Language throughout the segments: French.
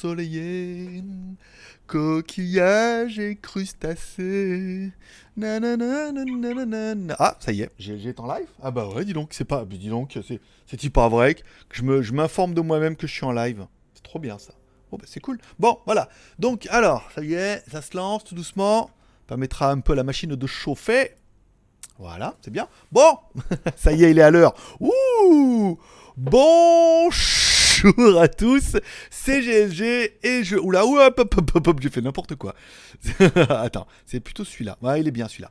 Soleillé, coquillage et crustacés. Ah, ça y est, j'ai été en live Ah bah ouais, dis donc, c'est pas, dis donc, c'est pas vrai que je me, je m'informe de moi-même que je suis en live. C'est trop bien ça. Bon bah c'est cool. Bon, voilà. Donc alors, ça y est, ça se lance tout doucement. Permettra un peu la machine de chauffer. Voilà, c'est bien. Bon, ça y est, il est à l'heure. Ouh, bon Bonjour à tous, c'est GLG et je... Oula, hop, hop, hop, hop, j'ai fait n'importe quoi. Attends, c'est plutôt celui-là. Ouais, il est bien celui-là.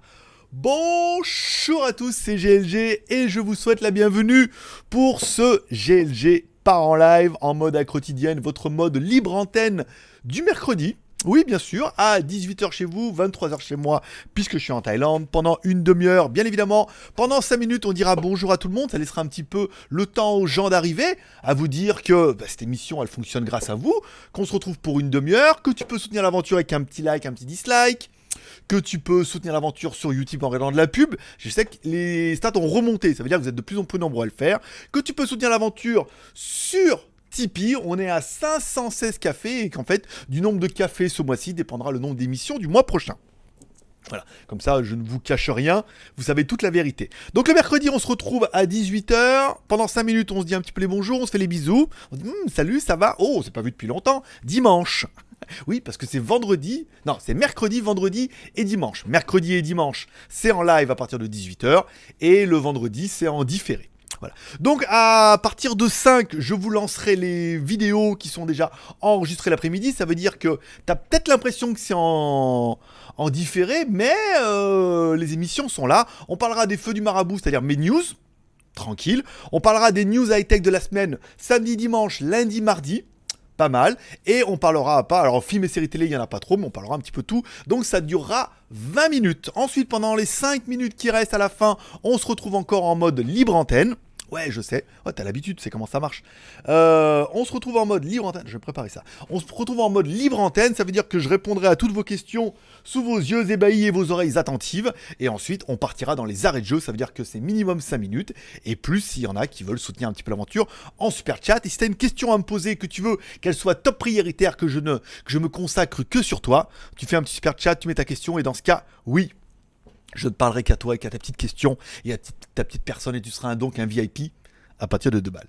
Bonjour à tous, c'est GLG et je vous souhaite la bienvenue pour ce GLG par en live en mode à quotidienne, votre mode libre antenne du mercredi. Oui, bien sûr, à 18h chez vous, 23h chez moi, puisque je suis en Thaïlande, pendant une demi-heure, bien évidemment. Pendant 5 minutes, on dira bonjour à tout le monde, ça laissera un petit peu le temps aux gens d'arriver, à vous dire que bah, cette émission, elle fonctionne grâce à vous, qu'on se retrouve pour une demi-heure, que tu peux soutenir l'aventure avec un petit like, un petit dislike, que tu peux soutenir l'aventure sur YouTube en regardant de la pub. Je sais que les stats ont remonté, ça veut dire que vous êtes de plus en plus nombreux à le faire. Que tu peux soutenir l'aventure sur Tipeee, on est à 516 cafés et qu'en fait, du nombre de cafés ce mois-ci dépendra le nombre d'émissions du mois prochain. Voilà, comme ça je ne vous cache rien, vous savez toute la vérité. Donc le mercredi on se retrouve à 18h, pendant 5 minutes on se dit un petit peu les bonjours, on se fait les bisous, hum, salut, ça va? Oh, c'est pas vu depuis longtemps, dimanche oui, parce que c'est vendredi, non, c'est mercredi, vendredi et dimanche. Mercredi et dimanche, c'est en live à partir de 18h et le vendredi, c'est en différé. Donc à partir de 5, je vous lancerai les vidéos qui sont déjà enregistrées l'après-midi. Ça veut dire que tu as peut-être l'impression que c'est en, en différé, mais euh, les émissions sont là. On parlera des feux du marabout, c'est-à-dire mes news. Tranquille. On parlera des news high-tech de la semaine samedi, dimanche, lundi, mardi pas mal. Et on parlera pas, alors film et séries télé, il n'y en a pas trop, mais on parlera un petit peu tout. Donc ça durera 20 minutes. Ensuite, pendant les 5 minutes qui restent à la fin, on se retrouve encore en mode libre antenne. Ouais, je sais. Ouais, t'as l'habitude, c'est comment ça marche. Euh, on se retrouve en mode libre antenne. Je vais préparer ça. On se retrouve en mode libre antenne. Ça veut dire que je répondrai à toutes vos questions sous vos yeux ébahis et vos oreilles attentives. Et ensuite, on partira dans les arrêts de jeu. Ça veut dire que c'est minimum 5 minutes. Et plus s'il y en a qui veulent soutenir un petit peu l'aventure en super chat. Et si t'as une question à me poser, que tu veux qu'elle soit top prioritaire, que je ne, que je me consacre que sur toi, tu fais un petit super chat, tu mets ta question. Et dans ce cas, oui, je ne parlerai qu'à toi et qu'à ta petite question et à ta petite personne et tu seras donc un VIP à partir de 2 balles.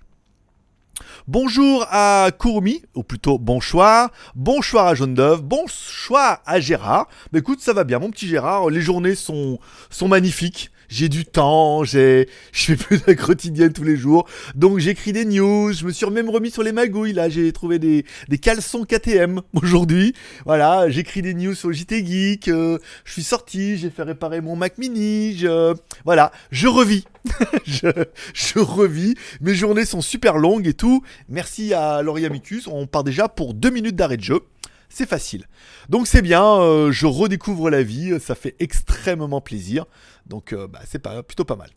Bonjour à Kurumi, ou plutôt bonsoir. Bonsoir à Jaune d'œuf. Bonsoir à Gérard. Mais écoute, ça va bien, mon petit Gérard. Les journées sont, sont magnifiques j'ai du temps, j'ai, je fais plus de quotidienne tous les jours, donc j'écris des news, je me suis même remis sur les magouilles, là, j'ai trouvé des, des caleçons KTM aujourd'hui, voilà, j'écris des news sur JT Geek, euh, je suis sorti, j'ai fait réparer mon Mac Mini, je, voilà, je revis, je, je revis, mes journées sont super longues et tout, merci à Micus, on part déjà pour deux minutes d'arrêt de jeu c'est facile. Donc c'est bien, euh, je redécouvre la vie, ça fait extrêmement plaisir. Donc euh, bah, c'est pas, plutôt pas mal.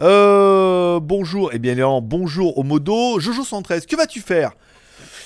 Euh, bonjour, et eh bien bonjour au modo. Jojo 113, que vas-tu faire?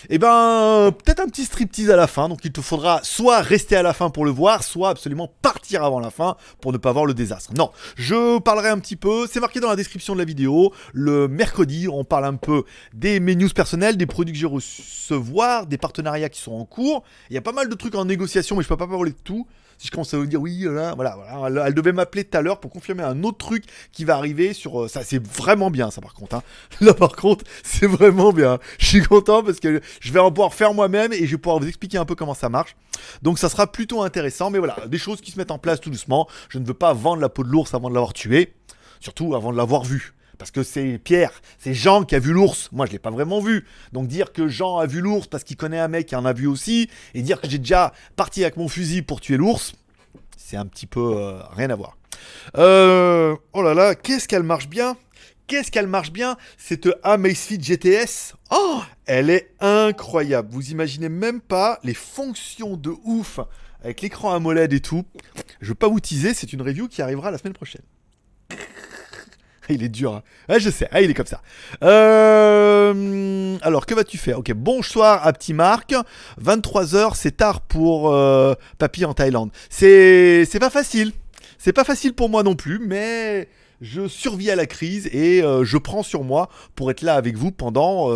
Et eh ben, peut-être un petit striptease à la fin. Donc, il te faudra soit rester à la fin pour le voir, soit absolument partir avant la fin pour ne pas voir le désastre. Non, je parlerai un petit peu. C'est marqué dans la description de la vidéo. Le mercredi, on parle un peu des menus personnels, des produits que j'ai recevoir, des partenariats qui sont en cours. Il y a pas mal de trucs en négociation, mais je peux pas parler de tout si je commence à vous dire oui, là, voilà, voilà, elle, devait m'appeler tout à l'heure pour confirmer un autre truc qui va arriver sur euh, ça. C'est vraiment bien, ça, par contre. Hein. Là, par contre, c'est vraiment bien. Je suis content parce que je vais en pouvoir faire moi-même et je vais pouvoir vous expliquer un peu comment ça marche. Donc, ça sera plutôt intéressant. Mais voilà, des choses qui se mettent en place tout doucement. Je ne veux pas vendre la peau de l'ours avant de l'avoir tué, surtout avant de l'avoir vu. Parce que c'est Pierre, c'est Jean qui a vu l'ours. Moi, je l'ai pas vraiment vu. Donc dire que Jean a vu l'ours parce qu'il connaît un mec qui en a vu aussi, et dire que j'ai déjà parti avec mon fusil pour tuer l'ours, c'est un petit peu euh, rien à voir. Euh, oh là là, qu'est-ce qu'elle marche bien? Qu'est-ce qu'elle marche bien? Cette Amazfit GTS. Oh, elle est incroyable. Vous imaginez même pas les fonctions de ouf avec l'écran AMOLED et tout. Je veux pas vous teaser, c'est une review qui arrivera la semaine prochaine. il est dur. Hein. Je sais. Il est comme ça. Euh, alors, que vas-tu faire? Ok, bonsoir à petit Marc. 23h, c'est tard pour euh, Papy en Thaïlande. C'est, pas facile. C'est pas facile pour moi non plus, mais je survis à la crise et euh, je prends sur moi pour être là avec vous pendant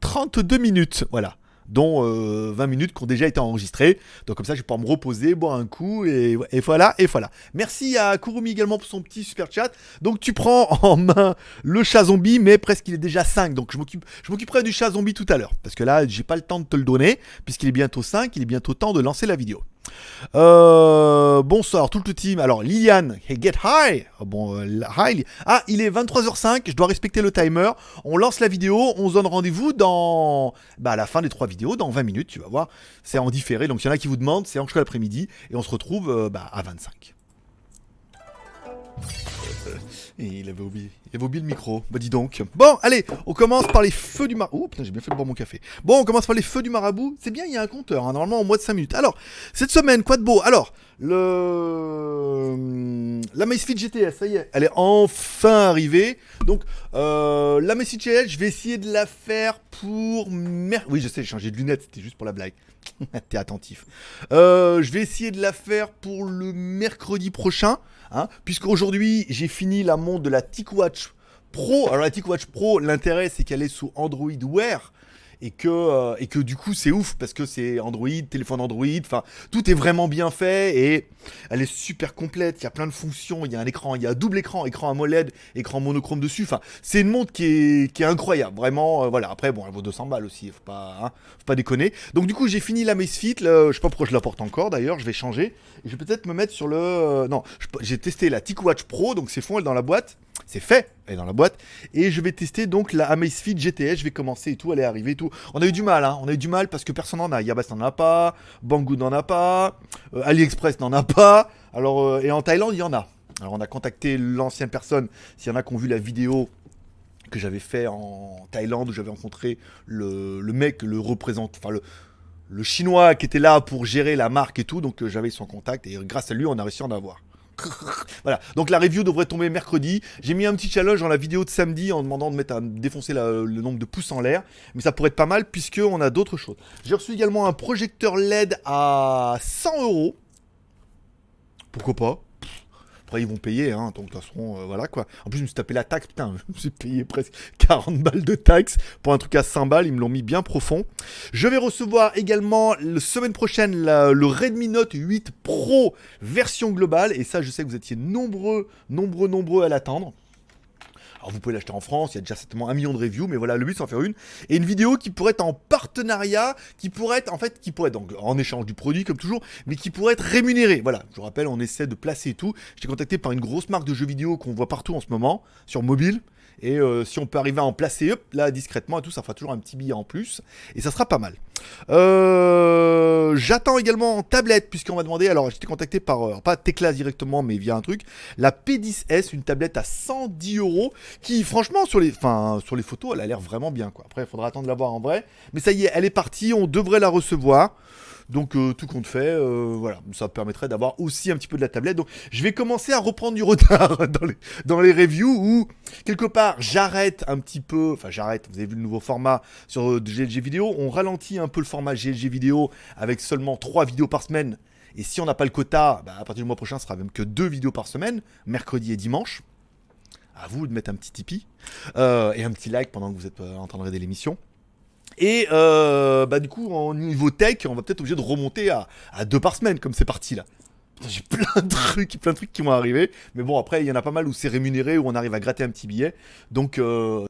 32 minutes. Voilà. Dont 20 minutes qui ont déjà été enregistrées. Donc comme ça, je vais pouvoir me reposer, boire un coup, et, voilà, et voilà. Merci à Kurumi également pour son petit super chat. Donc tu prends en main le chat zombie, mais presque il est déjà 5. Donc je m'occuperai du chat zombie tout à l'heure, parce que là, j'ai pas le temps de te le donner, puisqu'il est bientôt 5, il est bientôt temps de lancer la vidéo. Euh, bonsoir tout le team. Alors Liliane, hey, get high. Oh, bon, euh, high. Ah, il est 23h05. Je dois respecter le timer. On lance la vidéo. On se donne rendez-vous dans bah, à la fin des trois vidéos, dans 20 minutes. Tu vas voir. C'est en différé. Donc il y en a qui vous demandent. C'est en l'après-midi et on se retrouve euh, bah, à 25. Il avait oublié. Il avait oublié le micro. Bah dis donc. Bon, allez, on commence par les feux du marabout. Oh putain, j'ai bien fait de boire mon café. Bon, on commence par les feux du marabout. C'est bien, il y a un compteur, hein, normalement en moins de 5 minutes. Alors, cette semaine, quoi de beau? Alors, le... La Macefit GTS, ça y est, elle est enfin arrivée. Donc, euh, la Macefit GTS, je vais essayer de la faire pour... Mer... Oui, je sais, j'ai changé de lunettes, c'était juste pour la blague. T'es attentif. Euh, je vais essayer de la faire pour le mercredi prochain. Hein, Puisqu'aujourd'hui, j'ai fini la montre de la TicWatch Pro. Alors la TicWatch Pro, l'intérêt c'est qu'elle est sous Android Wear et que, euh, et que du coup c'est ouf parce que c'est Android, téléphone Android, enfin tout est vraiment bien fait et elle est super complète, il y a plein de fonctions, il y a un écran, il y a double écran, écran AMOLED, écran monochrome dessus, enfin c'est une montre qui est, est incroyable, vraiment, euh, voilà, après bon elle vaut 200 balles aussi, faut pas, hein, faut pas déconner. Donc du coup j'ai fini la Macefit, je sais pas pourquoi je la porte encore d'ailleurs, je vais changer, je vais peut-être me mettre sur le, euh, non, j'ai testé la TicWatch Pro, donc c'est fond elle dans la boîte, c'est fait, elle est dans la boîte. Et je vais tester donc la Amazfit GTS. Je vais commencer et tout, elle est arrivée et tout. On a eu du mal, hein. On a eu du mal parce que personne n'en a. Yabas n'en a pas, Banggood n'en a pas, euh, AliExpress n'en a pas. Alors, euh, et en Thaïlande, il y en a. Alors, on a contacté l'ancienne personne, s'il y en a qui ont vu la vidéo que j'avais fait en Thaïlande où j'avais rencontré le, mec, le représente, enfin le, le chinois qui était là pour gérer la marque et tout. Donc, euh, j'avais son contact et grâce à lui, on a réussi à en avoir. voilà. Donc la review devrait tomber mercredi. J'ai mis un petit challenge dans la vidéo de samedi en demandant de mettre à défoncer le nombre de pouces en l'air. Mais ça pourrait être pas mal puisque on a d'autres choses. J'ai reçu également un projecteur LED à 100 euros. Pourquoi pas après, ils vont payer, hein, donc de toute façon, voilà quoi. En plus, je me suis tapé la taxe, putain, je me suis payé presque 40 balles de taxe pour un truc à 100 balles, ils me l'ont mis bien profond. Je vais recevoir également la semaine prochaine le Redmi Note 8 Pro version globale, et ça, je sais que vous étiez nombreux, nombreux, nombreux à l'attendre. Alors vous pouvez l'acheter en France, il y a déjà certainement un million de reviews, mais voilà, le but c'est en faire une. Et une vidéo qui pourrait être en partenariat, qui pourrait être en fait, qui pourrait être donc en échange du produit comme toujours, mais qui pourrait être rémunérée. Voilà, je vous rappelle, on essaie de placer tout. J'étais contacté par une grosse marque de jeux vidéo qu'on voit partout en ce moment, sur mobile. Et euh, si on peut arriver à en placer, hop, là, discrètement et tout, ça fera toujours un petit billet en plus. Et ça sera pas mal. Euh, j'attends également en tablette, puisqu'on m'a demandé, alors j'étais contacté par, euh, pas Tecla directement, mais via un truc, la P10S, une tablette à 110 euros, qui franchement, sur les, sur les photos, elle a l'air vraiment bien. Quoi. Après, il faudra attendre de la voir en vrai. Mais ça y est, elle est partie, on devrait la recevoir. Donc euh, tout compte fait, euh, voilà, ça permettrait d'avoir aussi un petit peu de la tablette. Donc je vais commencer à reprendre du retard dans les, dans les reviews où quelque part j'arrête un petit peu, enfin j'arrête, vous avez vu le nouveau format sur euh, GLG vidéo, on ralentit un peu le format GLG vidéo avec seulement 3 vidéos par semaine. Et si on n'a pas le quota, bah, à partir du mois prochain, ce sera même que 2 vidéos par semaine, mercredi et dimanche. À vous de mettre un petit Tipeee et un petit like pendant que vous êtes en train de regarder l'émission. Et euh, bah du coup, en niveau tech, on va peut-être obligé de remonter à, deux par semaine, comme c'est parti là. J'ai plein de trucs, plein de trucs qui vont arriver. Mais bon, après, il y en a pas mal où c'est rémunéré, où on arrive à gratter un petit billet. Donc, euh,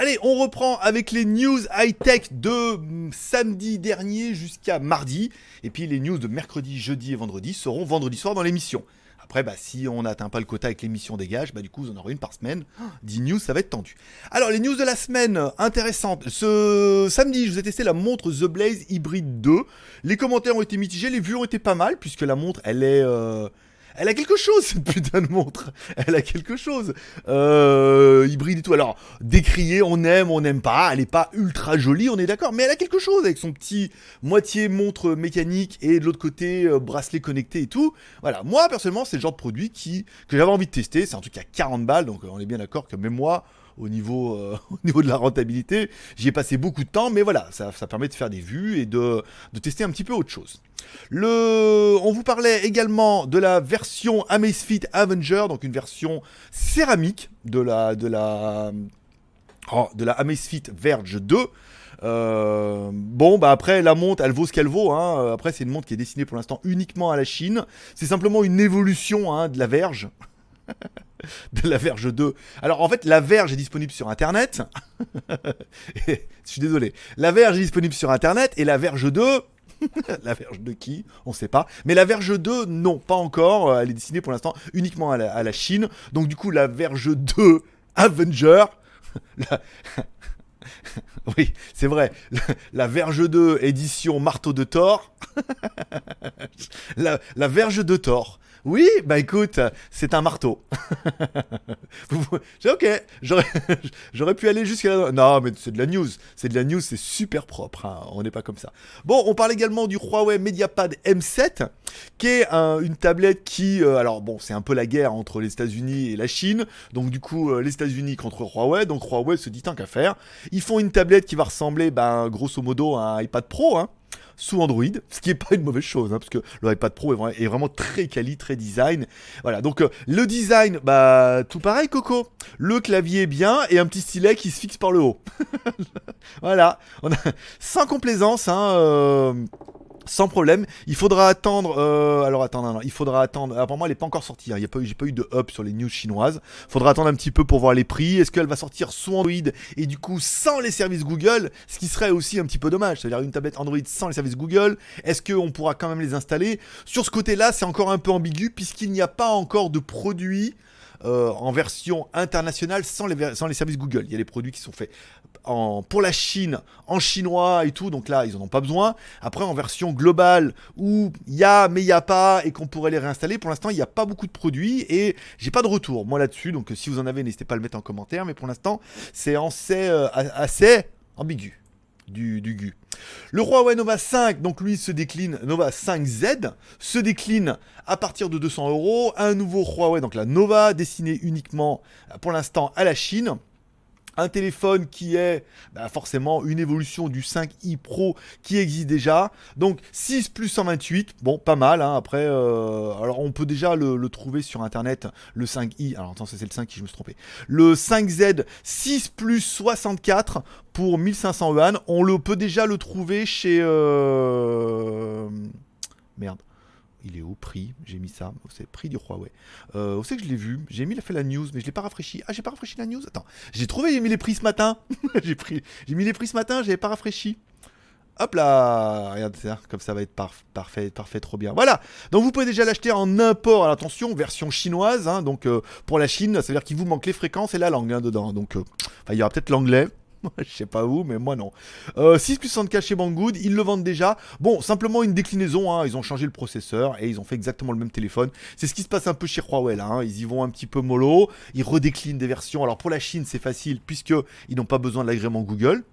Allez, on reprend avec les news high-tech de mm, samedi dernier jusqu'à mardi. Et puis les news de mercredi, jeudi et vendredi seront vendredi soir dans l'émission. Après, bah, si on n'atteint pas le quota avec l'émission dégage, bah, du coup, vous en aurez une par semaine. 10 news, ça va être tendu. Alors, les news de la semaine intéressantes. Ce samedi, je vous ai testé la montre The Blaze Hybrid 2. Les commentaires ont été mitigés, les vues ont été pas mal, puisque la montre, elle est... Euh, elle a quelque chose, cette putain de montre. Elle a quelque chose. Euh, hybride et tout. Alors, décrier, on aime, on n'aime pas. Elle est pas ultra jolie, on est d'accord. Mais elle a quelque chose avec son petit moitié montre mécanique et de l'autre côté euh, bracelet connecté et tout. Voilà. Moi, personnellement, c'est le genre de produit qui, que j'avais envie de tester. C'est un truc à 40 balles. Donc, on est bien d'accord que même moi, au niveau, euh, au niveau de la rentabilité. J'y ai passé beaucoup de temps, mais voilà, ça, ça permet de faire des vues et de, de tester un petit peu autre chose. Le... On vous parlait également de la version Amazfit Avenger, donc une version céramique de la, de la, oh, de la Amazfit Verge 2. Euh, bon, bah après, la montre, elle vaut ce qu'elle vaut. Hein. Après, c'est une montre qui est destinée pour l'instant uniquement à la Chine. C'est simplement une évolution hein, de la Verge. de la Verge 2. Alors en fait, la Verge est disponible sur Internet. Je suis désolé. La Verge est disponible sur Internet et la Verge 2... la Verge de qui? On sait pas. Mais la Verge 2, non, pas encore. Elle est destinée pour l'instant uniquement à la, Chine. Donc du coup, la Verge 2 Avenger... Oui, c'est vrai. La, Verge 2 édition Marteau de Thor. la, la Verge de Thor. Oui, bah écoute, c'est un marteau. ok, j'aurais pu aller jusqu'à là. Non, mais c'est de la news. C'est de la news, c'est super propre. Hein. On n'est pas comme ça. Bon, on parle également du Huawei MediaPad M7, qui est une tablette qui. Euh, alors, bon, c'est un peu la guerre entre les États-Unis et la Chine. Donc, du coup, euh, les États-Unis contre Huawei. Donc, Huawei se dit tant qu'à faire. Ils font une tablette qui va ressembler, ben, grosso modo, à un iPad Pro. Hein sous Android, ce qui n'est pas une mauvaise chose, hein, parce que le iPad Pro est, vraiment très quali, très design. Voilà, donc euh, le design, bah tout pareil, Coco. Le clavier bien et un petit stylet qui se fixe par le haut. voilà, sans complaisance, hein. Euh, sans problème. Il faudra attendre. Euh, alors attends, il faudra attendre. Apparemment, elle n'est pas encore sortie. Hein. J'ai pas eu de up sur les news chinoises. Il faudra attendre un petit peu pour voir les prix. Est-ce qu'elle va sortir sous Android et du coup sans les services Google, ce qui serait aussi un petit peu dommage. C'est-à-dire une tablette Android sans les services Google. Est-ce qu'on pourra quand même les installer? Sur ce côté-là, c'est encore un peu ambigu puisqu'il n'y a pas encore de produits euh, en version internationale sans les, services Google. Il y a des produits qui sont faits pour la Chine en chinois et tout, donc là ils en ont pas besoin. Après en version globale où il y a mais il n'y a pas et qu'on pourrait les réinstaller, pour l'instant il n'y a pas beaucoup de produits et j'ai pas de retour moi là-dessus. Donc si vous en avez, n'hésitez pas à le mettre en commentaire. Mais pour l'instant c'est assez, euh, assez ambigu du, GU. Le Huawei Nova 5, donc lui se décline, Nova 5Z, se décline à partir de 200 euros. Un nouveau Huawei, donc la Nova, destiné uniquement pour l'instant à la Chine un téléphone qui est bah, forcément une évolution du 5i Pro qui existe déjà. Donc 6 plus 128, bon pas mal. Hein. Après, euh, alors on peut déjà le, trouver sur internet, le 5i. Alors attends, c'est le 5 qui je me suis trompé. Le 5Z 6 plus 64 pour 1500 yuan. On le peut déjà le trouver chez... Euh... Merde. Il est au prix, j'ai mis ça, c'est prix du Huawei. Euh, c'est que je l'ai vu? J'ai mis, il a fait la news, mais je l'ai pas rafraîchi. Ah, j'ai pas rafraîchi la news? Attends, j'ai trouvé, j'ai mis les prix ce matin. j'ai pris, j'ai mis les prix ce matin, j'avais pas rafraîchi. Hop là, regarde ça, comme ça va être parfait, parfait, trop bien. Voilà, donc vous pouvez déjà l'acheter en import, à attention, version chinoise, hein, donc euh, pour la Chine, ça veut dire qu'il vous manque les fréquences et la langue hein, dedans. Donc euh, il y aura peut-être l'anglais, je sais pas où, mais moi non. Euh, 6 plus 64 chez Banggood, ils le vendent déjà. Bon, simplement une déclinaison, hein. ils ont changé le processeur et ils ont fait exactement le même téléphone. C'est ce qui se passe un peu chez Huawei hein. ils y vont un petit peu mollo, ils redéclinent des versions. Alors pour la Chine, c'est facile puisque ils n'ont pas besoin de l'agrément Google.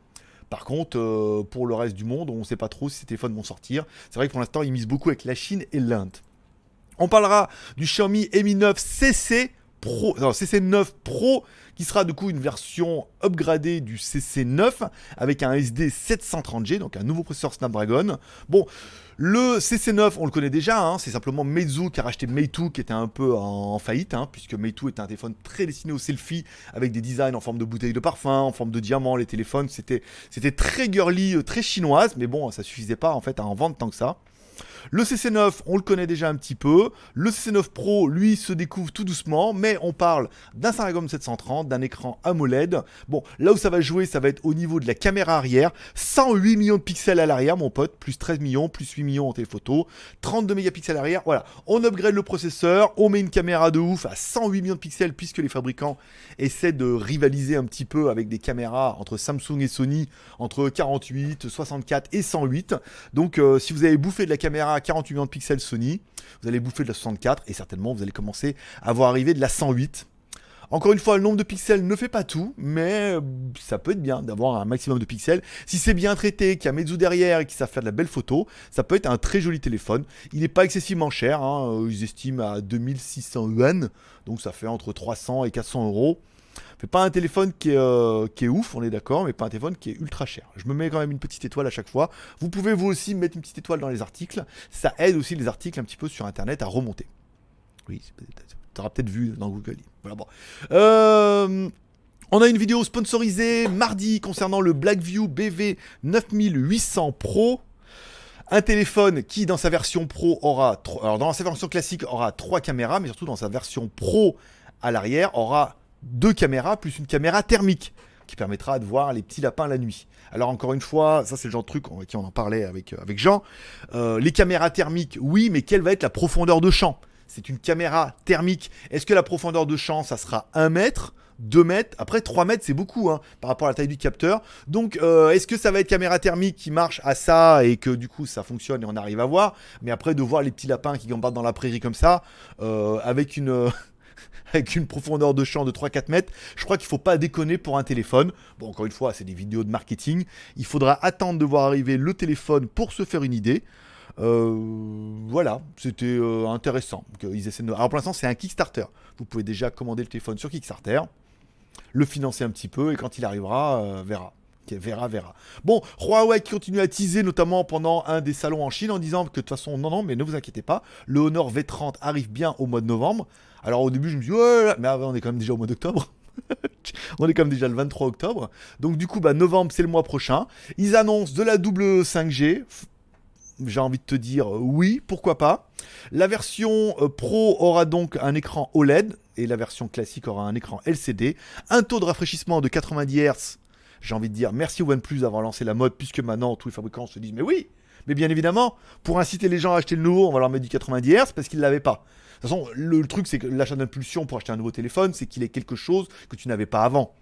Par contre, euh, pour le reste du monde, on ne sait pas trop si ces téléphones vont sortir. C'est vrai que pour l'instant, ils misent beaucoup avec la Chine et l'Inde. On parlera du Xiaomi Mi 9 CC Pro, non, CC9 Pro qui sera du coup une version upgradée du CC9 avec un SD 730G, donc un nouveau processeur Snapdragon. Bon, le CC9, on le connaît déjà, hein, c'est simplement Meizu qui a racheté Meitu qui était un peu en, faillite, hein, puisque Meitu est un téléphone très destiné au selfie avec des designs en forme de bouteille de parfum, en forme de diamant. Les téléphones, c'était très girly, euh, très chinoise, mais bon, ça suffisait pas en fait à en vendre tant que ça. Le CC9, on le connaît déjà un petit peu. Le CC9 Pro, lui, se découvre tout doucement, mais on parle d'un Snapdragon 730, d'un écran AMOLED. Bon, là où ça va jouer, ça va être au niveau de la caméra arrière. 108 millions de pixels à l'arrière, mon pote, plus 13 millions, plus 8 millions en téléphoto. 32 mégapixels à l'arrière, voilà. On upgrade le processeur, on met une caméra de ouf à 108 millions de pixels, puisque les fabricants essaient de rivaliser un petit peu avec des caméras entre Samsung et Sony, entre 48, 64 et 108. Donc, euh, si vous avez bouffé de la caméra 48 millions de pixels Sony, vous allez bouffer de la 64 et certainement vous allez commencer à voir arriver de la 108. Encore une fois, le nombre de pixels ne fait pas tout, mais euh, ça peut être bien d'avoir un maximum de pixels. Si c'est bien traité, qu'il y a Meizu derrière et qu'ils savent faire de la belle photo, ça peut être un très joli téléphone. Il n'est pas excessivement cher, hein. ils estiment à 2600 yuan, donc ça fait entre 300 et 400 euros. Fait pas un téléphone qui est, euh, qui est ouf, on est d'accord, mais pas un téléphone qui est ultra cher. Je me mets quand même une petite étoile à chaque fois. Vous pouvez vous aussi mettre une petite étoile dans les articles. Ça aide aussi les articles un petit peu sur internet à remonter. Oui, tu auras peut-être vu dans Google. Voilà, bon. Euh, on a une vidéo sponsorisée mardi concernant le Blackview BV 9800 Pro. Un téléphone qui, dans sa version pro, aura. Alors, dans sa version classique, aura trois caméras, mais surtout dans sa version pro à l'arrière, aura deux caméras plus une caméra thermique qui permettra de voir les petits lapins la nuit. Alors encore une fois, ça c'est le genre de truc qui on en parlait avec, euh, Jean. Euh, les caméras thermiques, oui, mais quelle va être la profondeur de champ? C'est une caméra thermique. Est-ce que la profondeur de champ, ça sera 1 mètre 2 mètres, après 3 mètres c'est beaucoup hein, par rapport à la taille du capteur. Donc euh, est-ce que ça va être caméra thermique qui marche à ça et que du coup ça fonctionne et on arrive à voir? Mais après de voir les petits lapins qui gambardent dans la prairie comme ça, avec une... avec une profondeur de champ de 3-4 mètres, je crois qu'il faut pas déconner pour un téléphone. Bon, encore une fois, c'est des vidéos de marketing. Il faudra attendre de voir arriver le téléphone pour se faire une idée. Euh, voilà, c'était intéressant. Ils essaient de... Alors pour l'instant, c'est un Kickstarter. Vous pouvez déjà commander le téléphone sur Kickstarter le financer un petit peu et quand il arrivera, euh, verra. Verra, verra. Bon, Huawei qui continue à teaser, notamment pendant un des salons en Chine, en disant que de toute façon, non, non, mais ne vous inquiétez pas, le Honor V30 arrive bien au mois de novembre. Alors au début, je me dis, ouais, mais on est quand même déjà au mois d'octobre. on est quand même déjà le 23 octobre. Donc du coup, bah, novembre, c'est le mois prochain. Ils annoncent de la double 5G. J'ai envie de te dire oui, pourquoi pas. La version euh, Pro aura donc un écran OLED, et la version classique aura un écran LCD, un taux de rafraîchissement de 90 Hz. J'ai envie de dire merci OnePlus d'avoir lancé la mode, puisque maintenant tous les fabricants se disent mais oui, mais bien évidemment, pour inciter les gens à acheter le nouveau, on va leur mettre du 90 Hz parce qu'ils ne l'avaient pas. De toute façon, le, truc c'est que l'achat d'impulsion pour acheter un nouveau téléphone, c'est qu'il est quelque chose que tu n'avais pas avant.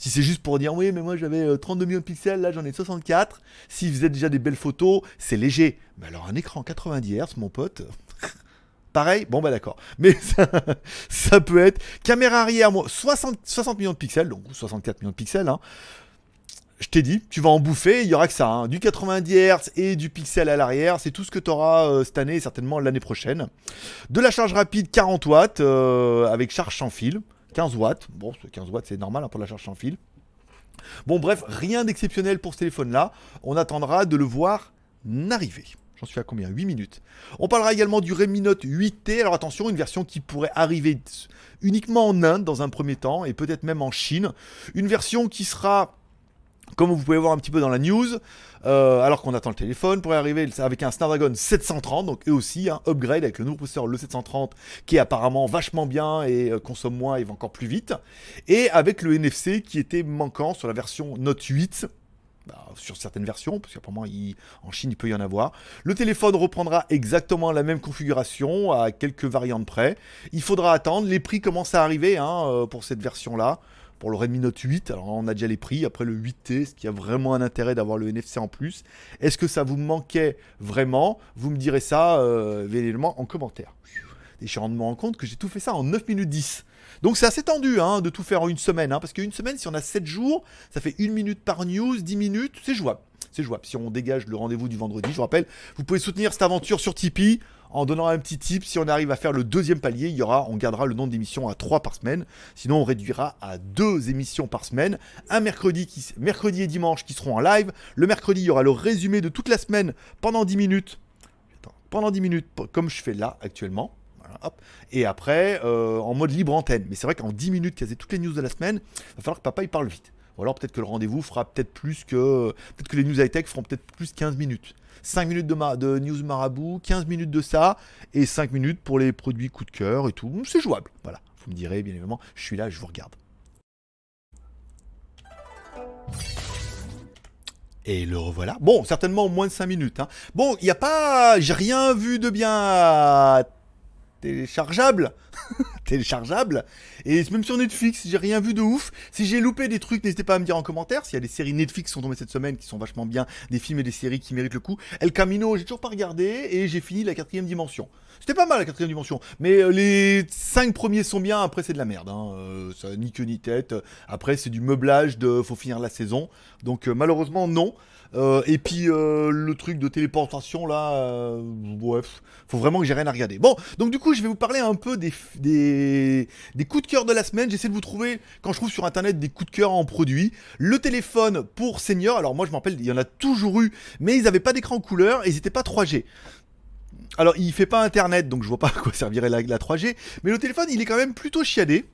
Si c'est juste pour dire oui, mais moi j'avais 32 euh, millions de pixels, là j'en ai 64. Si vous êtes déjà des belles photos, c'est léger. Mais alors un écran 90 Hz, mon pote, Pareil, bon bah d'accord. Mais ça, peut être caméra arrière, 60, 60 millions de pixels, donc 64 millions de pixels. Hein. Je t'ai dit, tu vas en bouffer, il y aura que ça. Hein. Du 90 Hz et du pixel à l'arrière, c'est tout ce que tu auras euh, cette année et certainement l'année prochaine. De la charge rapide 40 watts euh, avec charge sans fil. 15 watts. Bon, 15 watts c'est normal hein, pour la charge sans fil. Bon bref, rien d'exceptionnel pour ce téléphone-là. On attendra de le voir n'arriver. J'en suis à combien? 8 minutes. On parlera également du Redmi Note 8T. Alors attention, une version qui pourrait arriver uniquement en Inde dans un premier temps et peut-être même en Chine. Une version qui sera comme vous pouvez voir un petit peu dans la news, euh, alors qu'on attend le téléphone, pourrait arriver avec un Snapdragon 730, donc eux aussi un upgrade avec le nouveau processeur le 730 qui est apparemment vachement bien et euh, consomme moins et va encore plus vite, et avec le NFC qui était manquant sur la version Note 8. Bah, sur certaines versions, parce qu'apparemment en Chine il peut y en avoir. Le téléphone reprendra exactement la même configuration à quelques variantes près. Il faudra attendre, les prix commencent à arriver hein, euh, pour cette version-là. Pour le Redmi Note 8, alors on a déjà les prix, après le 8T, ce qui a vraiment un intérêt d'avoir le NFC en plus? Est-ce que ça vous manquait vraiment? Vous me direz ça euh, en commentaire. Et je suis rendu compte que j'ai tout fait ça en 9 minutes 10. Donc c'est assez tendu hein, de tout faire en une semaine, hein, parce qu'une semaine, si on a 7 jours, ça fait 1 minute par news, 10 minutes, c'est jouable. C'est jouable. Si on dégage le rendez-vous du vendredi, je vous rappelle, vous pouvez soutenir cette aventure sur Tipeee en donnant un petit tip. Si on arrive à faire le deuxième palier, il y aura, on gardera le nombre d'émissions à 3 par semaine. Sinon, on réduira à 2 émissions par semaine. Un mercredi, qui, mercredi et dimanche qui seront en live. Le mercredi, il y aura le résumé de toute la semaine pendant 10 minutes. pendant 10 minutes, comme je fais là actuellement. Et après, euh, en mode libre antenne. Mais c'est vrai qu'en 10 minutes, quasi toutes les news de la semaine, il va falloir que papa il parle vite. Ou alors peut-être que le rendez-vous fera peut-être plus que. Peut-être que les news high-tech feront peut-être plus 15 minutes. 5 minutes de, news marabout, 15 minutes de ça, et 5 minutes pour les produits coup de cœur et tout. C'est jouable. Voilà. Vous me direz, bien évidemment, je suis là, je vous regarde. Et le revoilà. Bon, certainement moins de 5 minutes. Hein. Bon, il n'y a pas. J'ai rien vu de bien téléchargeable. téléchargeable. Et même sur Netflix, j'ai rien vu de ouf. Si j'ai loupé des trucs, n'hésitez pas à me dire en commentaire. S'il y a des séries Netflix qui sont tombées cette semaine, qui sont vachement bien, des films et des séries qui méritent le coup. El Camino, j'ai toujours pas regardé et j'ai fini la quatrième dimension. C'était pas mal la quatrième dimension, mais euh, les cinq premiers sont bien. Après c'est de la merde, hein. euh, ça ni queue ni tête. Après c'est du meublage de, faut finir la saison. Donc euh, malheureusement non. Euh, et puis euh, le truc de téléportation là, euh, bref, faut vraiment que j'ai rien à regarder. Bon, donc du coup je vais vous parler un peu des, des, coups de cœur de la semaine. J'essaie de vous trouver, quand je trouve sur internet des coups de cœur en produits. Le téléphone pour senior, alors moi je me rappelle, il y en a toujours eu, mais ils n'avaient pas d'écran couleur et ils n'étaient pas 3G. Alors il fait pas internet, donc je vois pas à quoi servirait la, la 3G, mais le téléphone il est quand même plutôt chiadé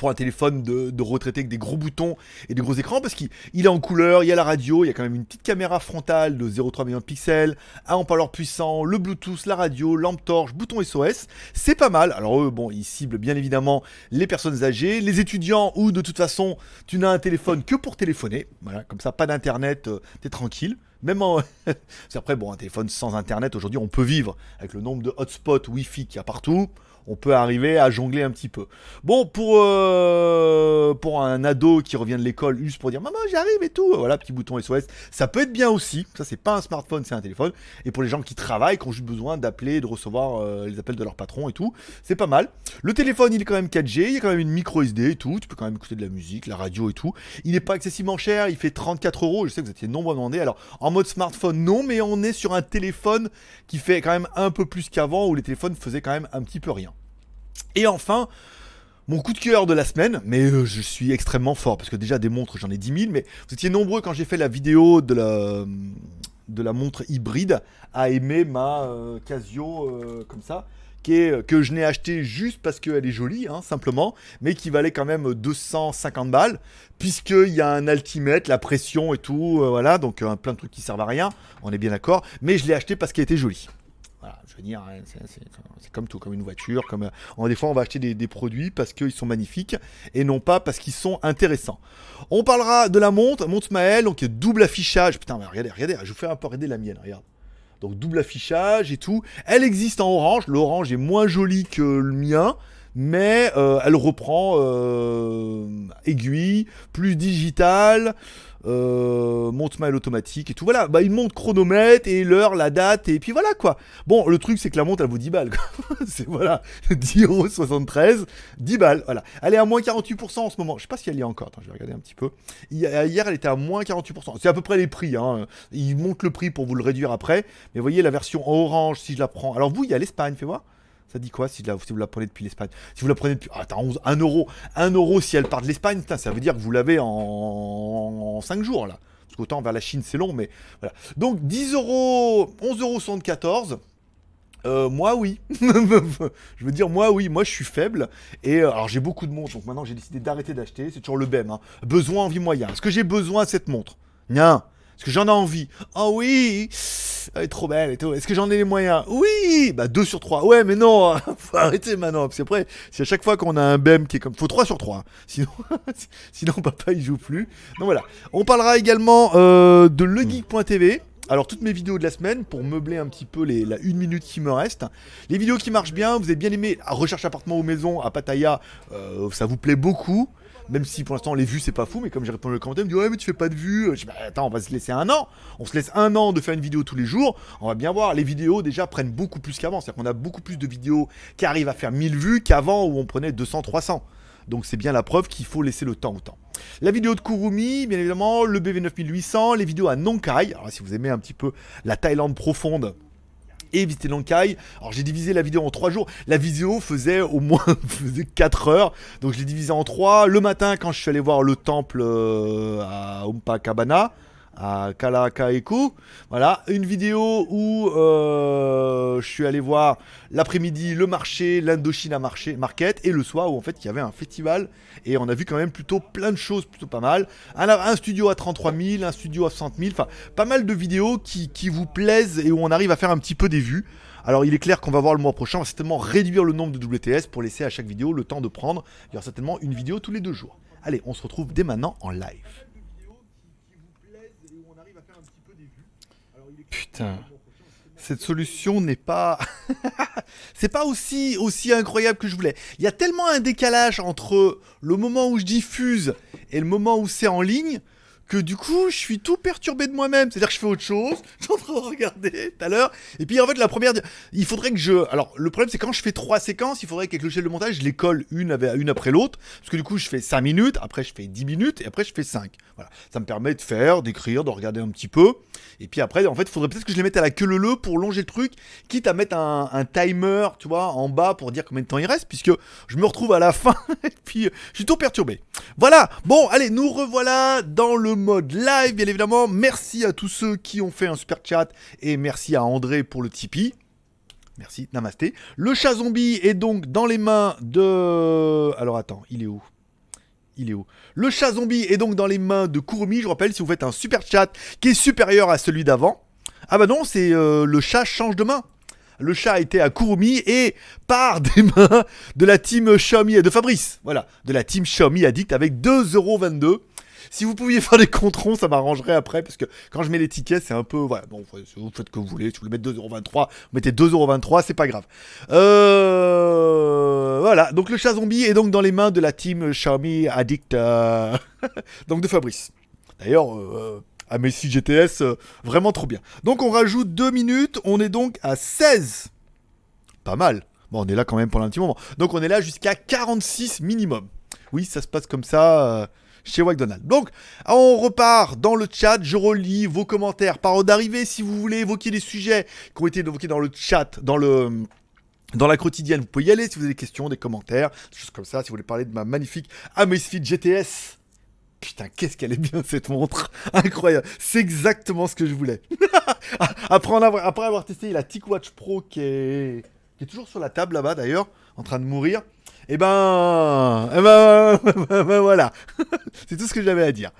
pour un téléphone de, retraité avec des gros boutons et des gros écrans parce qu'il est en couleur, il y a la radio, il y a quand même une petite caméra frontale de 0,3 millions de pixels, un haut-parleur puissant, le Bluetooth, la radio, lampe torche, bouton SOS, c'est pas mal. Alors eux, bon, ils ciblent bien évidemment les personnes âgées, les étudiants ou de toute façon, tu n'as un téléphone que pour téléphoner. Voilà, comme ça, pas d'internet, euh, t'es tranquille. Même en. après, bon, un téléphone sans internet, aujourd'hui, on peut vivre avec le nombre de hotspots Wi-Fi qu'il y a partout on peut arriver à jongler un petit peu. Bon, pour, euh, pour un ado qui revient de l'école juste pour dire maman j'arrive et tout, voilà, petit bouton SOS, ça peut être bien aussi. Ça, c'est pas un smartphone, c'est un téléphone. Et pour les gens qui travaillent, qui ont juste besoin d'appeler, de recevoir euh, les appels de leur patron et tout, c'est pas mal. Le téléphone, il est quand même 4G, il y a quand même une micro SD et tout, tu peux quand même écouter de la musique, la radio et tout. Il n'est pas excessivement cher, il fait 34 euros. Je sais que vous étiez nombreux à demander. Alors, en mode smartphone, non, mais on est sur un téléphone qui fait quand même un peu plus qu'avant où les téléphones faisaient quand même un petit peu rien. Et enfin, mon coup de cœur de la semaine, mais euh, je suis extrêmement fort parce que déjà des montres j'en ai 10 000, mais vous étiez nombreux quand j'ai fait la vidéo de la, la montre hybride à aimer ma euh, Casio euh, comme ça. Qui est, que je n'ai acheté juste parce qu'elle est jolie, hein, simplement, mais qui valait quand même 250 balles, puisqu'il y a un altimètre, la pression et tout, voilà, donc plein de trucs qui servent à rien, on est bien d'accord, mais je l'ai acheté parce qu'elle était jolie. Voilà, je veux dire, hein, c'est comme tout, comme une voiture. Comme, euh, des fois, on va acheter des, produits parce qu'ils sont magnifiques et non pas parce qu'ils sont intéressants. On parlera de la montre, montre Maël, donc double affichage. Putain, regardez, regardez, je vous fais un peu regarder la mienne, regarde. Donc double affichage et tout. Elle existe en orange. L'orange est moins joli que le mien mais euh, elle reprend euh, aiguille, plus digital, euh, montre mail automatique et tout. Voilà, bah, il monte chronomètre et l'heure, la date, et puis voilà quoi. Bon, le truc c'est que la montre elle vaut 10 balles. c'est voilà, 10,73€, 10 balles. Voilà. Elle est à moins 48% en ce moment. Je sais pas si elle y est encore. Attends, je vais regarder un petit peu. Hier, elle était à moins 48%. C'est à peu près les prix. Hein. Il monte le prix pour vous le réduire après. Mais voyez la version orange si je la prends. Alors vous, il y a l'Espagne, fais voir. Ça dit quoi si, vous la prenez depuis l'Espagne? Si vous la prenez depuis. Attends, 1 euro. 1 euro si elle part de l'Espagne, ça veut dire que vous l'avez en... 5 jours là. Parce qu'autant vers la Chine c'est long, mais voilà. Donc 10 euros, 11 euros 74. Euh, moi oui, je veux dire moi oui, moi je suis faible et euh, alors j'ai beaucoup de montres donc maintenant j'ai décidé d'arrêter d'acheter, c'est toujours le même. Hein. Besoin, envie, moyen. Est-ce que j'ai besoin de cette montre? Non. Est-ce que j'en ai envie Oh oui Elle est trop belle et tout. Est-ce que j'en ai les moyens? Oui Bah 2 sur 3. Ouais, mais non Faut arrêter maintenant. Parce qu'après, c'est à chaque fois qu'on a un BEM qui est comme. Faut 3 sur 3. Hein. Sinon, sinon papa il joue plus. Donc voilà. On parlera également euh, de legeek.tv. Alors toutes mes vidéos de la semaine pour meubler un petit peu les, la une minute qui me reste. Les vidéos qui marchent bien, vous avez bien aimé recherche appartement ou maison à Pattaya, euh, ça vous plaît beaucoup. Même si pour l'instant les vues c'est pas fou, mais comme j'ai répondu au commentaire, il me dit ouais mais tu fais pas de vues. Je dis bah attends, on va se laisser un an. On se laisse un an de faire une vidéo tous les jours. On va bien voir. Les vidéos déjà prennent beaucoup plus qu'avant. C'est-à-dire qu'on a beaucoup plus de vidéos qui arrivent à faire 1000 vues qu'avant où on prenait 200, 300. Donc c'est bien la preuve qu'il faut laisser le temps au temps. La vidéo de Kurumi, bien évidemment, le BV9800, les vidéos à Nonkai. Alors si vous aimez un petit peu la Thaïlande profonde, et visiter Nankai. Alors j'ai divisé la vidéo en 3 jours. La vidéo faisait au moins faisait 4 heures. Donc je l'ai divisé en 3. Le matin quand je suis allé voir le temple euh, à Umpakabana à Kalakaeku. Voilà, une vidéo où euh, je suis allé voir l'après-midi le marché, l'Indochina marché, Market, et le soir où en fait il y avait un festival et on a vu quand même plutôt plein de choses, plutôt pas mal. Un, un studio à 33 000, un studio à 60 000, enfin pas mal de vidéos qui, qui vous plaisent et où on arrive à faire un petit peu des vues. Alors il est clair qu'on va voir le mois prochain, on va certainement réduire le nombre de WTS pour laisser à chaque vidéo le temps de prendre. Il y aura certainement une vidéo tous les deux jours. Allez, on se retrouve dès maintenant en live. Putain. Cette solution n'est pas. c'est pas aussi, aussi incroyable que je voulais. Il y a tellement un décalage entre le moment où je diffuse et le moment où c'est en ligne que du coup, je suis tout perturbé de moi-même. C'est-à-dire que je fais autre chose, je suis en train de regarder tout à l'heure. Et puis en fait, la première, il faudrait que je. Alors, le problème, c'est quand je fais trois séquences, il faudrait qu'avec le logiciel de montage, je les colle une, une après l'autre. Parce que du coup, je fais 5 minutes, après, je fais 10 minutes, et après, je fais 5. Voilà. Ça me permet de faire, d'écrire, de regarder un petit peu. Et puis après, en fait, il faudrait peut-être que je les mette à la queue le le pour longer le truc, quitte à mettre un, timer, tu vois, en bas pour dire combien de temps il reste, puisque je me retrouve à la fin, et puis je suis tout perturbé. Voilà. Bon, allez, nous revoilà dans le mode live, bien évidemment. Merci à tous ceux qui ont fait un super chat et merci à André pour le Tipeee. Merci, namasté. Le chat zombie est donc dans les mains de... Alors attends, il est où? Il est où? Le chat zombie est donc dans les mains de Kurumi. Je rappelle, si vous faites un super chat qui est supérieur à celui d'avant. Ah bah non, c'est euh, le chat change de main. Le chat été à Kurumi et part des mains de la team Xiaomi et de Fabrice. Voilà, de la team Xiaomi Addict avec 2,22€. Si vous pouviez faire des controns, ça m'arrangerait après, parce que quand je mets les tickets, c'est un peu. Voilà, bon, vous faites que vous voulez. Si vous voulez mettre 2,23€, vous mettez 2,23€, c'est pas grave. Euh, voilà, donc le chat zombie est donc dans les mains de la team Xiaomi Addict, euh, donc de Fabrice. D'ailleurs, euh, à Messi GTS, vraiment trop bien. Donc on rajoute 2 minutes, on est donc à 16. Pas mal. Bon, on est là quand même pendant un petit moment. Donc on est là jusqu'à 46 minimum. Oui, ça se passe comme ça chez McDonald's. Donc, on repart dans le chat, je relis vos commentaires par ordre d'arrivée. Si vous voulez évoquer des sujets qui ont été évoqués dans le chat, dans le dans la quotidienne, vous pouvez y aller si vous avez des questions, des commentaires, des choses comme ça. Si vous voulez parler de ma magnifique Amazfit GTS. Putain, qu'est-ce qu'elle est bien cette montre Incroyable C'est exactement ce que je voulais. après, avoir, après avoir testé la TicWatch Pro qui est toujours sur la table là-bas d'ailleurs, en train de mourir. Eh ben, eh ben, ben, voilà. c'est tout ce que j'avais à dire.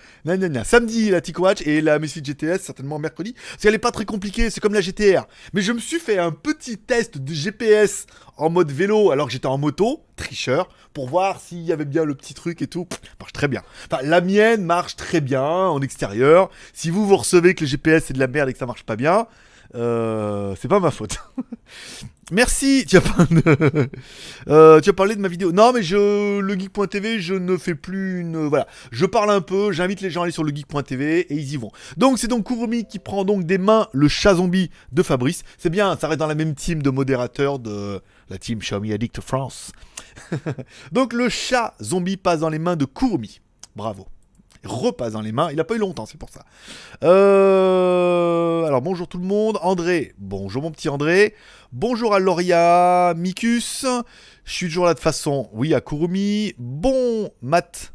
Samedi, la TicWatch et la Messi GTS, certainement mercredi. Parce qu'elle est pas très compliquée, c'est comme la GTR. Mais je me suis fait un petit test de GPS en mode vélo alors que j'étais en moto, tricheur, pour voir s'il y avait bien le petit truc et tout. marche très bien. Enfin, la mienne marche très bien en extérieur. Si vous vous recevez que le GPS c'est de la merde et que ça marche pas bien, euh, c'est pas ma faute. Merci. Tu as, parlé de... Euh, tu as parlé de ma vidéo. Non, mais je le geek.tv, je ne fais plus une. Voilà, je parle un peu. J'invite les gens à aller sur le geek.tv et ils y vont. Donc c'est donc Kurumi qui prend donc des mains le chat zombie de Fabrice. C'est bien, ça reste dans la même team de modérateurs de la team Xiaomi Addict France. donc le chat zombie passe dans les mains de Kurumi. Bravo repasse dans les mains. Il n'a pas eu longtemps, c'est pour ça. Euh, alors bonjour tout le monde. André, bonjour mon petit André. Bonjour à Loria, Mikus. Je suis toujours là de façon, oui, à Kurumi. Bon, Matt.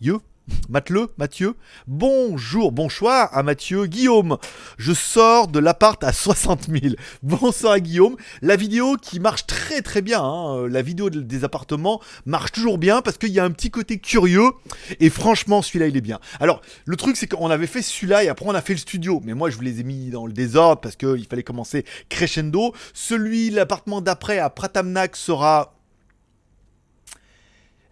You Mathieu, Mathieu. Bonjour, bonsoir à Mathieu. Guillaume, je sors de l'appart à 60 000. Bonsoir à Guillaume. La vidéo qui marche très très bien, hein. la vidéo des appartements marche toujours bien parce qu'il y a un petit côté curieux. Et franchement, celui-là, il est bien. Alors, le truc, c'est qu'on avait fait celui-là et après, on a fait le studio. Mais moi, je vous les ai mis dans le désordre parce qu'il fallait commencer crescendo. Celui, l'appartement d'après à Pratamnak sera...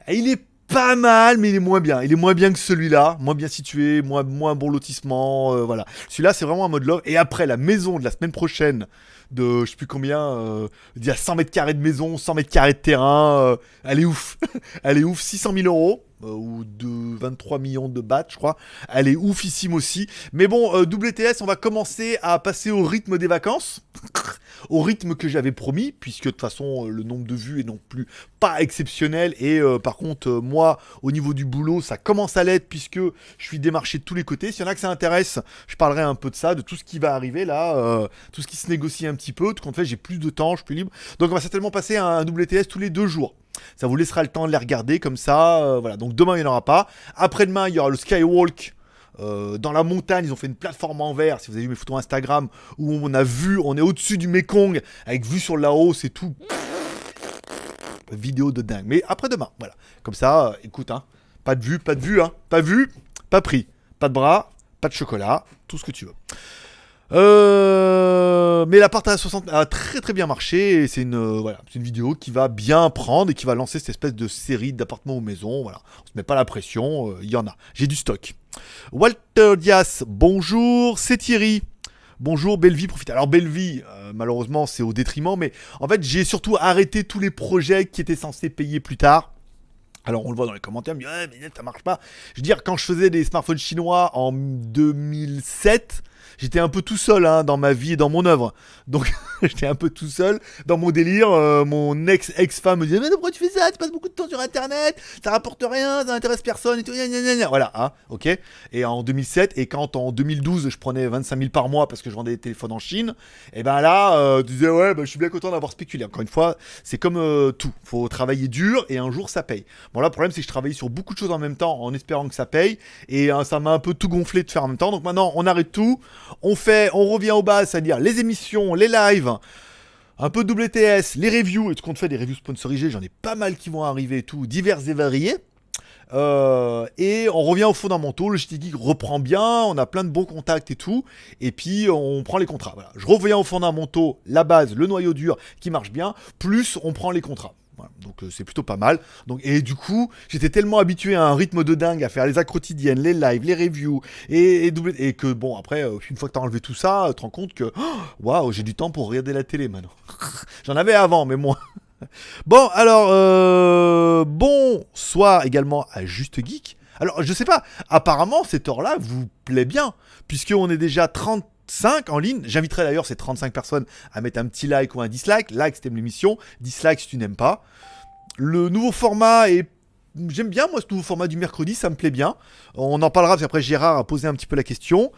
Il est pas mal, mais il est moins bien. Il est moins bien que celui-là, moins bien situé, moins, moins bon lotissement, euh, voilà. Celui-là, c'est vraiment un mode love. Et après, la maison de la semaine prochaine, de je sais plus combien, euh, il y a 100 mètres carrés de maison, 100 mètres carrés de terrain, euh, elle est ouf. elle est ouf, 600 000 euros. Ou de 23 millions de bahts, je crois. Elle est oufissime aussi. Mais bon, WTS, on va commencer à passer au rythme des vacances. au rythme que j'avais promis, puisque de toute façon, le nombre de vues est non plus pas exceptionnel. Et euh, par contre, euh, moi, au niveau du boulot, ça commence à l'être puisque je suis démarché de tous les côtés. S'il y en a que ça intéresse, je parlerai un peu de ça, de tout ce qui va arriver là, euh, tout ce qui se négocie un petit peu. Tout compte fait, j'ai plus de temps, je suis plus libre. Donc on va certainement passer à un WTS tous les deux jours. Ça vous laissera le temps de les regarder comme ça. voilà. Donc demain, il n'y en aura pas. Après-demain, il y aura le Skywalk. dans la montagne, ils ont fait une plateforme en verre. Si vous avez vu mes photos Instagram, où on a vu, on est au-dessus du Mekong, avec vue sur la hausse et tout vidéo de dingue. Mais après-demain, voilà. Comme ça, euh, écoute, hein, pas de vue, pas de vue, hein, pas vu, pas pris. Pas de bras, pas de chocolat, tout ce que tu veux. Euh, mais l'appart à 60 a très très bien marché et c'est une, euh, voilà, une vidéo qui va bien prendre et qui va lancer cette espèce de série d'appartements ou maisons. Voilà. On se met pas la pression, il y en a. J'ai du stock. Walter Dias, bonjour, c'est Thierry. Bonjour Bellevie, profite. Alors Bellevie, euh, malheureusement c'est au détriment, mais en fait j'ai surtout arrêté tous les projets qui étaient censés payer plus tard. Alors on le voit dans les commentaires, mais, ouais, mais ça marche pas. Je veux dire, quand je faisais des smartphones chinois en 2007, j'étais un peu tout seul hein, dans ma vie et dans mon œuvre. Donc j'étais un peu tout seul dans mon délire. Euh, mon ex ex-femme me disait mais pourquoi tu fais ça? Tu passes beaucoup de temps sur Internet, ça rapporte rien, ça n'intéresse personne et tout. Voilà, hein, ok. Et en 2007 et quand en 2012 je prenais 25 000 par mois parce que je vendais des téléphones en Chine, et ben là euh, tu disais ouais, bah, je suis bien content d'avoir spéculé. Encore une fois, c'est comme euh, tout, faut travailler dur et un jour ça paye. Bon là le problème c'est que je travaillais sur beaucoup de choses en même temps en espérant que ça paye et ça m'a un peu tout gonflé de faire en même temps. Donc maintenant on arrête tout on fait, on revient au bas, c'est-à-dire les émissions, les lives, un peu de WTS, les reviews, et ce qu'on fait des reviews sponsorisées, j'en ai pas mal qui vont arriver, tout, divers et variés. Euh, et on revient aux fondamentaux, le GT reprend bien, on a plein de bons contacts et tout, et puis on prend les contrats. Je reviens aux fondamentaux, la base, le noyau dur qui marche bien, plus on prend les contrats donc euh, c'est plutôt pas mal. Et du coup, j'étais tellement habitué à un rythme de dingue, à faire les quotidiennes, les lives, les reviews, et, et, que bon, après, euh, une fois que t'as enlevé tout ça, tu te rends compte que, waouh, j'ai du temps pour regarder la télé maintenant. J'en avais avant, mais moi. bon, alors, euh, bonsoir également à Juste Geek. Alors, je sais pas, apparemment, cette heure-là vous plaît bien, puisqu'on est déjà 30 5 en ligne. J'inviterai d'ailleurs ces 35 personnes à mettre un petit like ou un dislike. Like si t'aimes l'émission, dislike si tu n'aimes pas. Le nouveau format est J'aime bien moi ce nouveau format du mercredi, ça me plaît bien. On en parlera parce qu'après Gérard a posé un petit peu la question.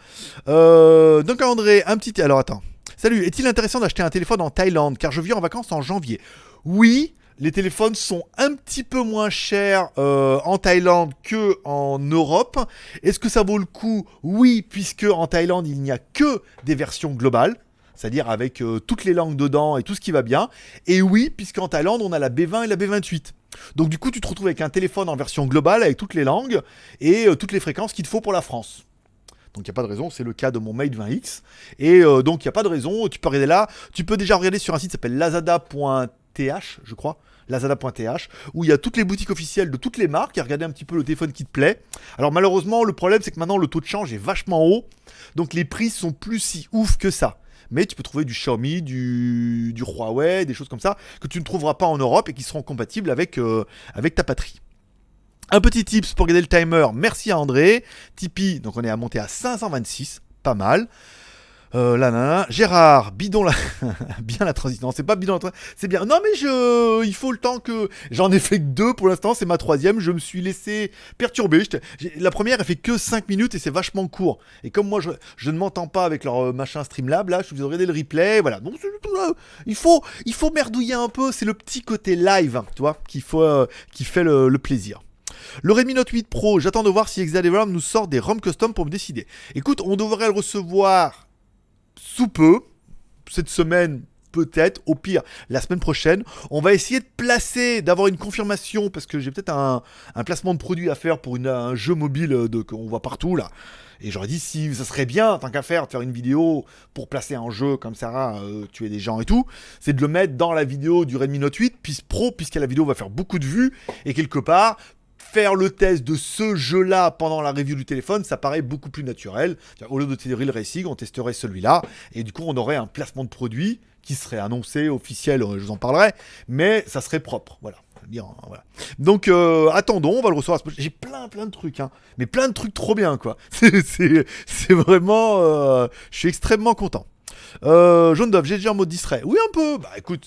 Euh, donc André, un petit... Alors attends. Salut, est-il intéressant d'acheter un téléphone en Thaïlande? Car je viens en vacances en janvier Oui, les téléphones sont un petit peu moins chers euh, en Thaïlande que en Europe. Est-ce que ça vaut le coup? Oui, puisque en Thaïlande il n'y a que des versions globales, c'est-à-dire avec euh, toutes les langues dedans et tout ce qui va bien. Et oui, puisqu'en Thaïlande on a la B20 et la B28. Donc du coup tu te retrouves avec un téléphone en version globale avec toutes les langues et euh, toutes les fréquences qu'il te faut pour la France. Donc il n'y a pas de raison, c'est le cas de mon Mate 20X. Et donc il n'y a pas de raison, tu peux regarder là. Tu peux déjà regarder sur un site qui s'appelle je crois lazada.th, où il y a toutes les boutiques officielles de toutes les marques, et regarder un petit peu le téléphone qui te plaît. Alors malheureusement, le problème c'est que maintenant le taux de change est vachement haut, donc les prix sont plus si ouf que ça. Mais tu peux trouver du Xiaomi, du, Huawei, des choses comme ça, que tu ne trouveras pas en Europe et qui seront compatibles avec, euh, avec ta patrie. Un petit tips pour garder le timer, merci à André. Tipeee, donc on est à monter à 526, pas mal. Euh, là, là, Gérard, bidon la... bien la transition. Non, c'est pas bidon la transition. C'est bien. Non, mais je, il faut le temps que. J'en ai fait que deux pour l'instant. C'est ma troisième. Je me suis laissé perturber. La première, elle fait que 5 minutes et c'est vachement court. Et comme moi, je, je ne m'entends pas avec leur euh, machin Streamlab, là, je vous ai regardé le replay. Voilà. Donc, il faut, il faut merdouiller un peu. C'est le petit côté live, hein, tu vois, qui, faut, euh, qui fait le, plaisir. Le Redmi Note 8 Pro, j'attends de voir si Exadevelop nous sort des ROM custom pour me décider. Écoute, on devrait le recevoir sous peu, cette semaine peut-être, au pire la semaine prochaine. On va essayer de placer, d'avoir une confirmation, parce que j'ai peut-être un, placement de produit à faire pour un jeu mobile de, qu'on voit partout là. Et j'aurais dit si ça serait bien, tant qu'à faire, de faire une vidéo pour placer un jeu comme ça, euh, tuer des gens et tout, c'est de le mettre dans la vidéo du Redmi Note 8 puis Pro, puisque la vidéo va faire beaucoup de vues, et quelque part, faire le test de ce jeu-là pendant la review du téléphone, ça paraît beaucoup plus naturel. Au lieu de tester le Racing, on testerait celui-là, et du coup, on aurait un placement de produit qui serait annoncé, officiel, je vous en parlerai, mais ça serait propre, voilà. Hein, Donc euh, attendons, on va le recevoir. J'ai plein plein de trucs, hein. mais plein de trucs trop bien quoi. C'est vraiment, euh, je suis extrêmement content. Euh, Jaune Dove, j'ai déjà en mode distrait. Oui, un peu. Bah écoute,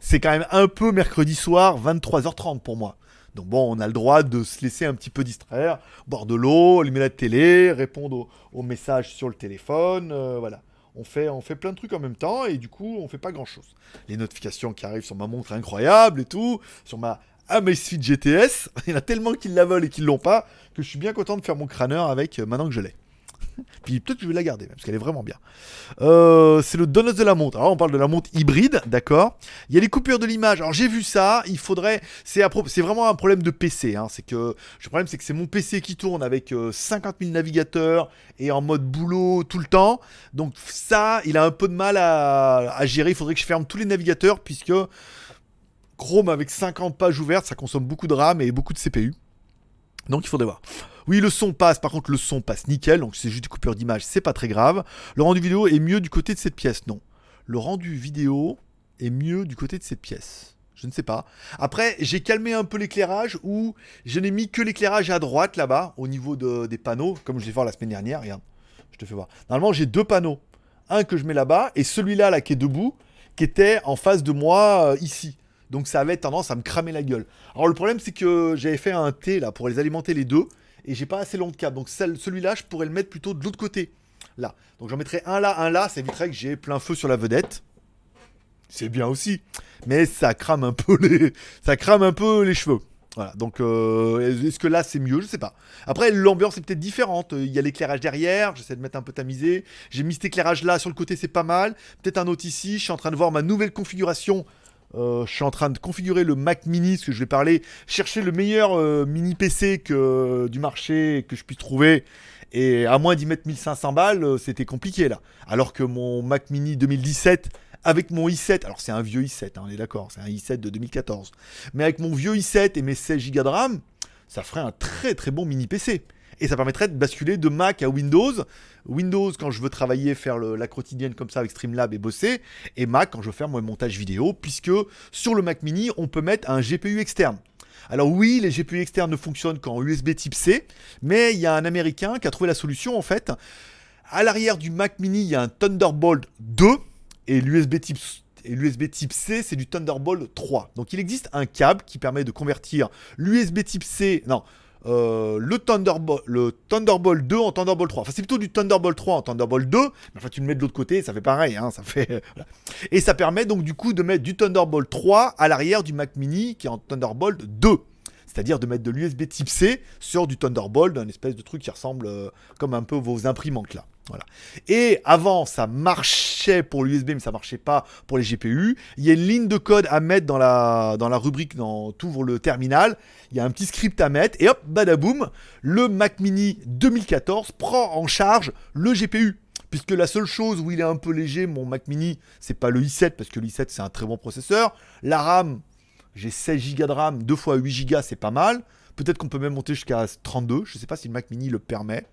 c'est quand même un peu mercredi soir, 23h30 pour moi. Donc bon, on a le droit de se laisser un petit peu distraire, boire de l'eau, allumer la télé, répondre aux, messages sur le téléphone, euh, voilà. On fait, on fait plein de trucs en même temps et du coup, on fait pas grand chose. Les notifications qui arrivent sur ma montre incroyable et tout, sur ma Amazfit GTS, il y en a tellement qui la veulent et qui l'ont pas que je suis bien content de faire mon crâneur avec euh, maintenant que je l'ai. Puis peut-être que je vais la garder, parce qu'elle est vraiment bien. Euh, c'est le Donuts de la montre. Alors on parle de la montre hybride, d'accord? Il y a les coupures de l'image. Alors j'ai vu ça, il faudrait... C'est, vraiment un problème de PC. Hein. C'est que... Le problème c'est que c'est mon PC qui tourne avec 50 euh, 000 navigateurs et en mode boulot tout le temps. Donc ça, il a un peu de mal à gérer. Il faudrait que je ferme tous les navigateurs, puisque... Chrome avec 50 pages ouvertes, ça consomme beaucoup de RAM et beaucoup de CPU. Donc il faudrait voir. Oui, le son passe, par contre le son passe nickel, donc c'est juste une coupure d'image, c'est pas très grave. Le rendu vidéo est mieux du côté de cette pièce, non. Le rendu vidéo est mieux du côté de cette pièce. Je ne sais pas. Après, j'ai calmé un peu l'éclairage où je n'ai mis que l'éclairage à droite là-bas, au niveau des panneaux, comme je l'ai fait la semaine dernière. Regarde, je te fais voir. Normalement, j'ai deux panneaux. Un que je mets là-bas et celui-là là qui est debout, qui était en face de moi euh, ici. Donc ça avait tendance à me cramer la gueule. Alors le problème c'est que j'avais fait un T là pour les alimenter les deux et j'ai pas assez long de câble. Donc celui-là je pourrais le mettre plutôt de l'autre côté. Là. Donc j'en mettrai un là, un là, ça éviterait que j'ai plein feu sur la vedette. C'est bien aussi. Mais ça crame un peu les. Ça crame un peu les cheveux. Voilà, donc euh, est-ce que là c'est mieux? Je sais pas. Après, l'ambiance est peut-être différente. Il y a l'éclairage derrière, j'essaie de mettre un peu tamisé. J'ai mis cet éclairage là sur le côté, c'est pas mal. Peut-être un autre ici. Je suis en train de voir ma nouvelle configuration. Euh, je suis en train de configurer le Mac Mini, ce que je vais parler. Chercher le meilleur euh, mini PC du marché que je puisse trouver. Et à moins d'y mettre 1500 balles, c'était compliqué là. Alors que mon Mac Mini 2017 avec mon i7, alors c'est un vieux i7, hein, on est d'accord, c'est un i7 de 2014, mais avec mon vieux i7 et mes 16 Go de RAM, ça ferait un très très bon mini PC. Et ça permettrait de basculer de Mac à Windows. Windows quand je veux travailler, faire la quotidienne comme ça avec Streamlab et bosser. Et Mac quand je veux faire mon montage vidéo, puisque sur le Mac mini, on peut mettre un GPU externe. Alors oui, les GPU externes ne fonctionnent qu'en USB type C, mais il y a un Américain qui a trouvé la solution en fait. À l'arrière du Mac mini, il y a un Thunderbolt 2 et l'USB type et l'USB type C, c'est du Thunderbolt 3. Donc il existe un câble qui permet de convertir l'USB type C, non, euh, le, Thunderbolt, le Thunderbolt 2 en Thunderbolt 3. Enfin, c'est plutôt du Thunderbolt 3 en Thunderbolt 2, mais enfin, tu le mets de l'autre côté, ça fait pareil, hein, ça fait... Et ça permet donc du coup de mettre du Thunderbolt 3 à l'arrière du Mac Mini qui est en Thunderbolt 2 c'est-à-dire de mettre de l'USB type C sur du Thunderbolt, un espèce de truc qui ressemble euh, comme un peu vos imprimantes là. Et avant, ça marchait pour l'USB, mais ça marchait pas pour les GPU. Il y a une ligne de code à mettre dans la, rubrique, dans ouvres le terminal. Il y a un petit script à mettre, et hop, badaboum, le Mac Mini 2014 prend en charge le GPU puisque la seule chose où il est un peu léger, mon Mac Mini, c'est pas le i7, parce que le i7 c'est un très bon processeur. La RAM, j'ai 16 Go de RAM, 2 fois 8 Go, c'est pas mal. Peut-être qu'on peut même monter jusqu'à 32. Je sais pas si le Mac Mini le permet.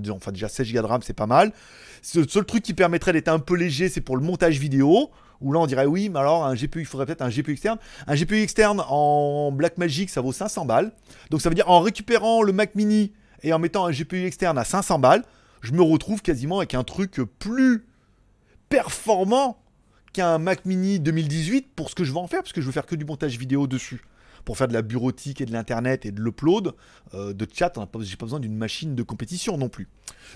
Disons, enfin, déjà 16 Go de RAM, c'est pas mal. Le seul truc qui permettrait d'être un peu léger, c'est pour le montage vidéo. Où là, on dirait oui, mais alors un GPU, il faudrait peut-être un GPU externe. Un GPU externe en Blackmagic, ça vaut 500 balles. Donc ça veut dire en récupérant le Mac Mini et en mettant un GPU externe à 500 balles, je me retrouve quasiment avec un truc plus performant qu'un Mac Mini 2018 pour ce que je veux en faire, parce que je veux faire que du montage vidéo dessus. Pour faire de la bureautique et de l'internet et de l'upload, euh, de chat, j'ai pas besoin d'une machine de compétition non plus.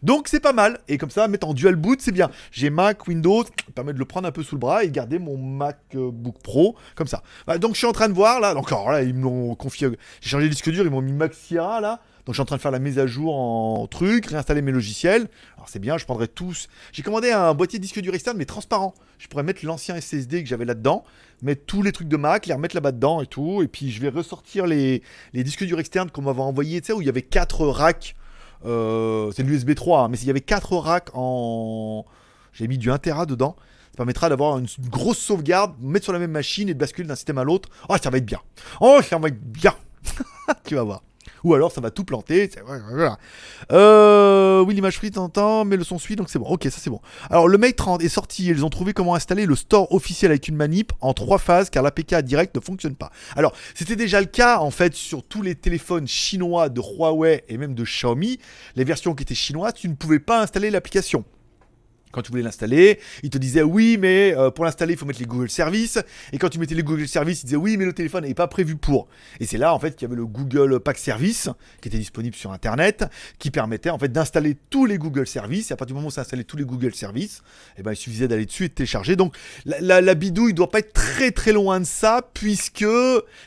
Donc c'est pas mal. Et comme ça, mettre en dual boot, c'est bien. J'ai Mac, Windows, ça permet de le prendre un peu sous le bras et garder mon MacBook Pro comme ça. Bah, donc je suis en train de voir là. Encore là, ils m'ont confié. J'ai changé le disque dur, ils m'ont mis Mac là. Donc je suis en train de faire la mise à jour en truc, réinstaller mes logiciels. Alors c'est bien, je prendrai tous. J'ai commandé un boîtier disque dur externe mais transparent. Je pourrais mettre l'ancien SSD que j'avais là-dedans, mettre tous les trucs de Mac, les remettre là-bas dedans et tout. Et puis je vais ressortir les, disques durs externes qu'on m'avait envoyés, tu sais, où il y avait 4 racks. Euh, c'est l'USB 3, hein, mais s'il y avait 4 racks en. J'ai mis du 1 Tera dedans. Ça permettra d'avoir une grosse sauvegarde, mettre sur la même machine et de basculer d'un système à l'autre. Oh, ça va être bien. Oh, ça va être bien. tu vas voir. Ou alors ça va tout planter. Euh, oui, l'image free t'entends, mais le son suit, donc c'est bon. Ok, ça c'est bon. Alors le Mate 30 est sorti. Ils ont trouvé comment installer le store officiel avec une manip en trois phases, car l'APK direct ne fonctionne pas. Alors c'était déjà le cas en fait sur tous les téléphones chinois de Huawei et même de Xiaomi. Les versions qui étaient chinoises, tu ne pouvais pas installer l'application quand tu voulais l'installer, il te disait oui, mais euh, pour l'installer, il faut mettre les Google Services. Et quand tu mettais les Google Services, il disait oui, mais le téléphone n'est pas prévu pour. Et c'est là en fait qu'il y avait le Google Pack Service qui était disponible sur Internet, qui permettait en fait d'installer tous les Google Services. Et à partir du moment où ça installait tous les Google Services, eh ben, il suffisait d'aller dessus et de télécharger. Donc la, la, bidouille ne doit pas être très très loin de ça, puisque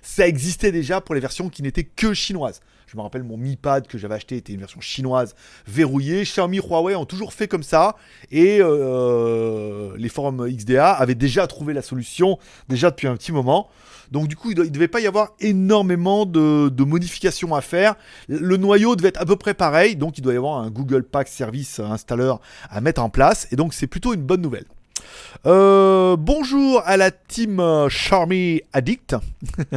ça existait déjà pour les versions qui n'étaient que chinoises. Je me rappelle mon Mi Pad que j'avais acheté était une version chinoise verrouillée. Xiaomi, Huawei ont toujours fait comme ça. Et euh, les forums XDA avaient déjà trouvé la solution, déjà depuis un petit moment. Donc du coup, il ne devait pas y avoir énormément de, de, modifications à faire. Le noyau devait être à peu près pareil. Donc il doit y avoir un Google Pack Service installeur à mettre en place. Et donc c'est plutôt une bonne nouvelle. Euh, bonjour à la team euh, Charmy Addict.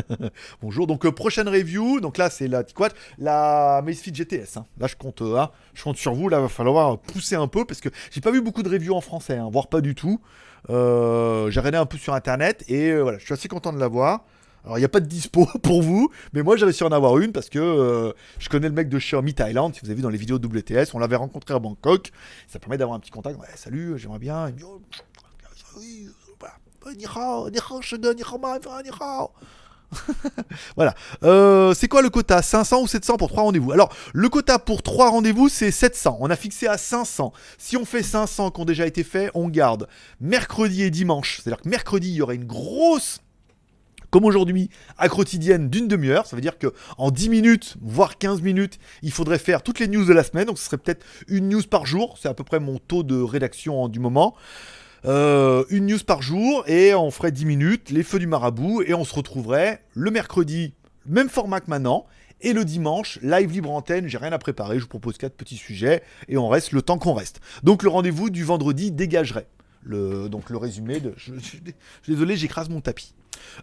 bonjour. Donc euh, prochaine review. Donc là c'est la quoi La Macefit GTS. Hein. Là je compte, hein. je compte sur vous. Là va falloir pousser un peu parce que j'ai pas vu beaucoup de reviews en français, hein, voire pas du tout. j'ai regardé un peu sur internet et voilà, je suis assez content de l'avoir. Alors, il n'y a pas de dispo pour vous, mais moi, réussi à en avoir une parce que je connais le mec de Xiaomi Thailand. Si vous avez vu dans les vidéos WTS, on l'avait rencontré à Bangkok. Ça permet d'avoir un petit contact. Salut, j'aimerais bien. Voilà. Euh, c'est quoi le quota? 500 ou 700 pour 3 rendez-vous? Alors, le quota pour 3 rendez-vous, c'est 700. On a fixé à 500. Si on fait 500 qui ont déjà été faits, on garde mercredi et dimanche. C'est-à-dire que mercredi, il y aurait une grosse comme aujourd'hui, à quotidienne d'une demi-heure. Ça veut dire que en 10 minutes, voire 15 minutes, il faudrait faire toutes les news de la semaine. Donc ce serait peut-être une news par jour. C'est à peu près mon taux de rédaction du moment. Euh, une news par jour et on ferait 10 minutes, les feux du marabout, et on se retrouverait le mercredi, même format que maintenant, et le dimanche, live libre antenne, j'ai rien à préparer, je vous propose quatre petits sujets, et on reste le temps qu'on reste. Donc le rendez-vous du vendredi dégagerait. Le, donc le résumé de... Je, désolé, j'écrase mon tapis.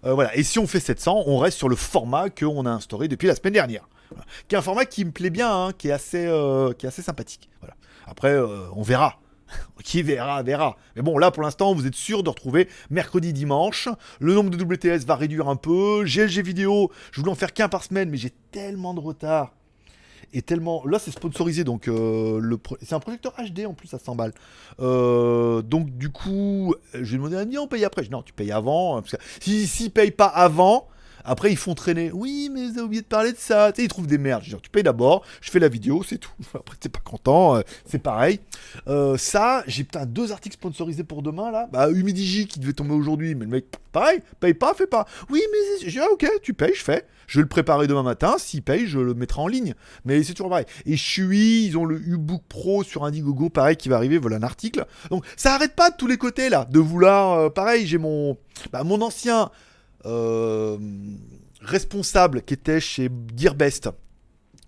Euh, voilà, et si on fait 700, on reste sur le format qu'on a instauré depuis la semaine dernière. Qui est un format qui me plaît bien, hein, qui, est assez, euh, qui est assez sympathique. Voilà. Après, on verra. Qui verra, verra. Mais bon, là pour l'instant, vous êtes sûr de retrouver mercredi, dimanche. Le nombre de WTS va réduire un peu. GLG vidéo, je voulais en faire qu'un par semaine, mais j'ai tellement de retard. Et tellement. Là, c'est sponsorisé, donc euh, c'est un projecteur HD en plus à 100 balles. Euh, donc, du coup, je vais demander à on paye après. Non, tu payes avant. Hein, parce que si, si paye pas avant, après, ils font traîner. Oui, mais vous avez oublié de parler de ça. Tu sais, ils trouvent des merdes. Genre, tu payes d'abord, je fais la vidéo, c'est tout. Après, t'es pas content, euh, c'est pareil. Euh, ça, j'ai putain deux articles sponsorisés pour demain là. Bah, Humidigi qui devait tomber aujourd'hui, mais le mec, pareil, paye pas, fais pas. Oui, mais j'ai ok, tu payes, je fais. Je vais le préparer demain matin. S'il paye, je le mettrai en ligne. Mais c'est toujours pareil. Et suis, ils ont le U-Book Pro sur Indiegogo, pareil, qui va arriver. Voilà un article. Donc, ça arrête pas de tous les côtés là, de vouloir. Euh, pareil, j'ai mon, bah, mon ancien responsable qui était chez Gearbest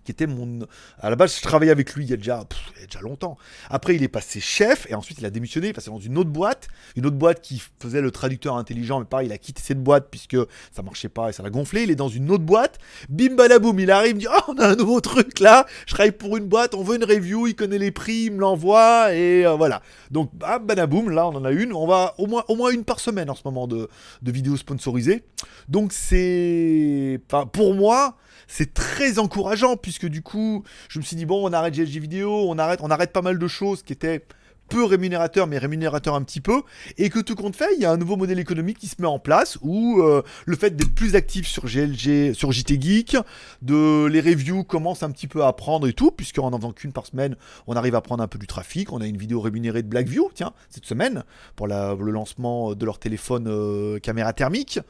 qui était mon. À la base, je travaillais avec lui il y a déjà, déjà longtemps. Après, il est passé chef et ensuite il a démissionné. Il est passé dans une autre boîte, une autre boîte qui faisait le traducteur intelligent. Mais pareil, il a quitté cette boîte puisque ça marchait pas et ça l'a gonflé. Il est dans une autre boîte. Bim balaboum, il arrive, il dit Oh, on a un nouveau truc là. Je travaille pour une boîte, on veut une review. Il connaît les prix, il me l'envoie et euh, voilà. Donc, bah, balaboum, là, on en a une. On va au moins, au moins une par semaine en ce moment de, de vidéos sponsorisées. Donc, c'est. Pour moi c'est très encourageant puisque du coup, je me suis dit bon, on arrête GLG vidéo, on arrête, on arrête pas mal de choses qui étaient peu rémunérateurs, mais rémunérateurs un petit peu, et que tout compte fait, il y a un nouveau modèle économique qui se met en place où euh, le fait d'être plus actif sur GLG, sur JT Geek, de les reviews commencent un petit peu à prendre et tout, puisqu'en n'en faisant qu'une par semaine, on arrive à prendre un peu du trafic. On a une vidéo rémunérée de Blackview, tiens, cette semaine, pour le lancement de leur téléphone euh, caméra thermique.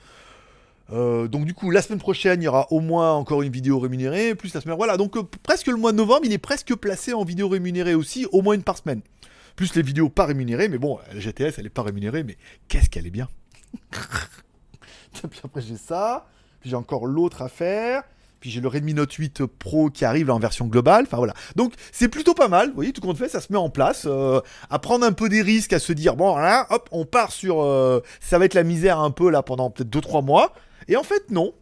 Euh, donc du coup, la semaine prochaine, il y aura au moins encore une vidéo rémunérée, plus la semaine... Voilà, donc euh, presque le mois de novembre, il est presque placé en vidéo rémunérée aussi, au moins une par semaine. Plus les vidéos pas rémunérées, mais bon, la GTS, elle est pas rémunérée, mais qu'est-ce qu'elle est bien. Puis après, j'ai ça, puis j'ai encore l'autre à faire, puis j'ai le Redmi Note 8 Pro qui arrive en version globale, enfin voilà. Donc c'est plutôt pas mal, vous voyez, tout compte fait, ça se met en place, euh, à prendre un peu des risques, à se dire, bon, là, hop, on part sur... ça va être la misère un peu là pendant peut-être 2-3 mois, et en fait, non.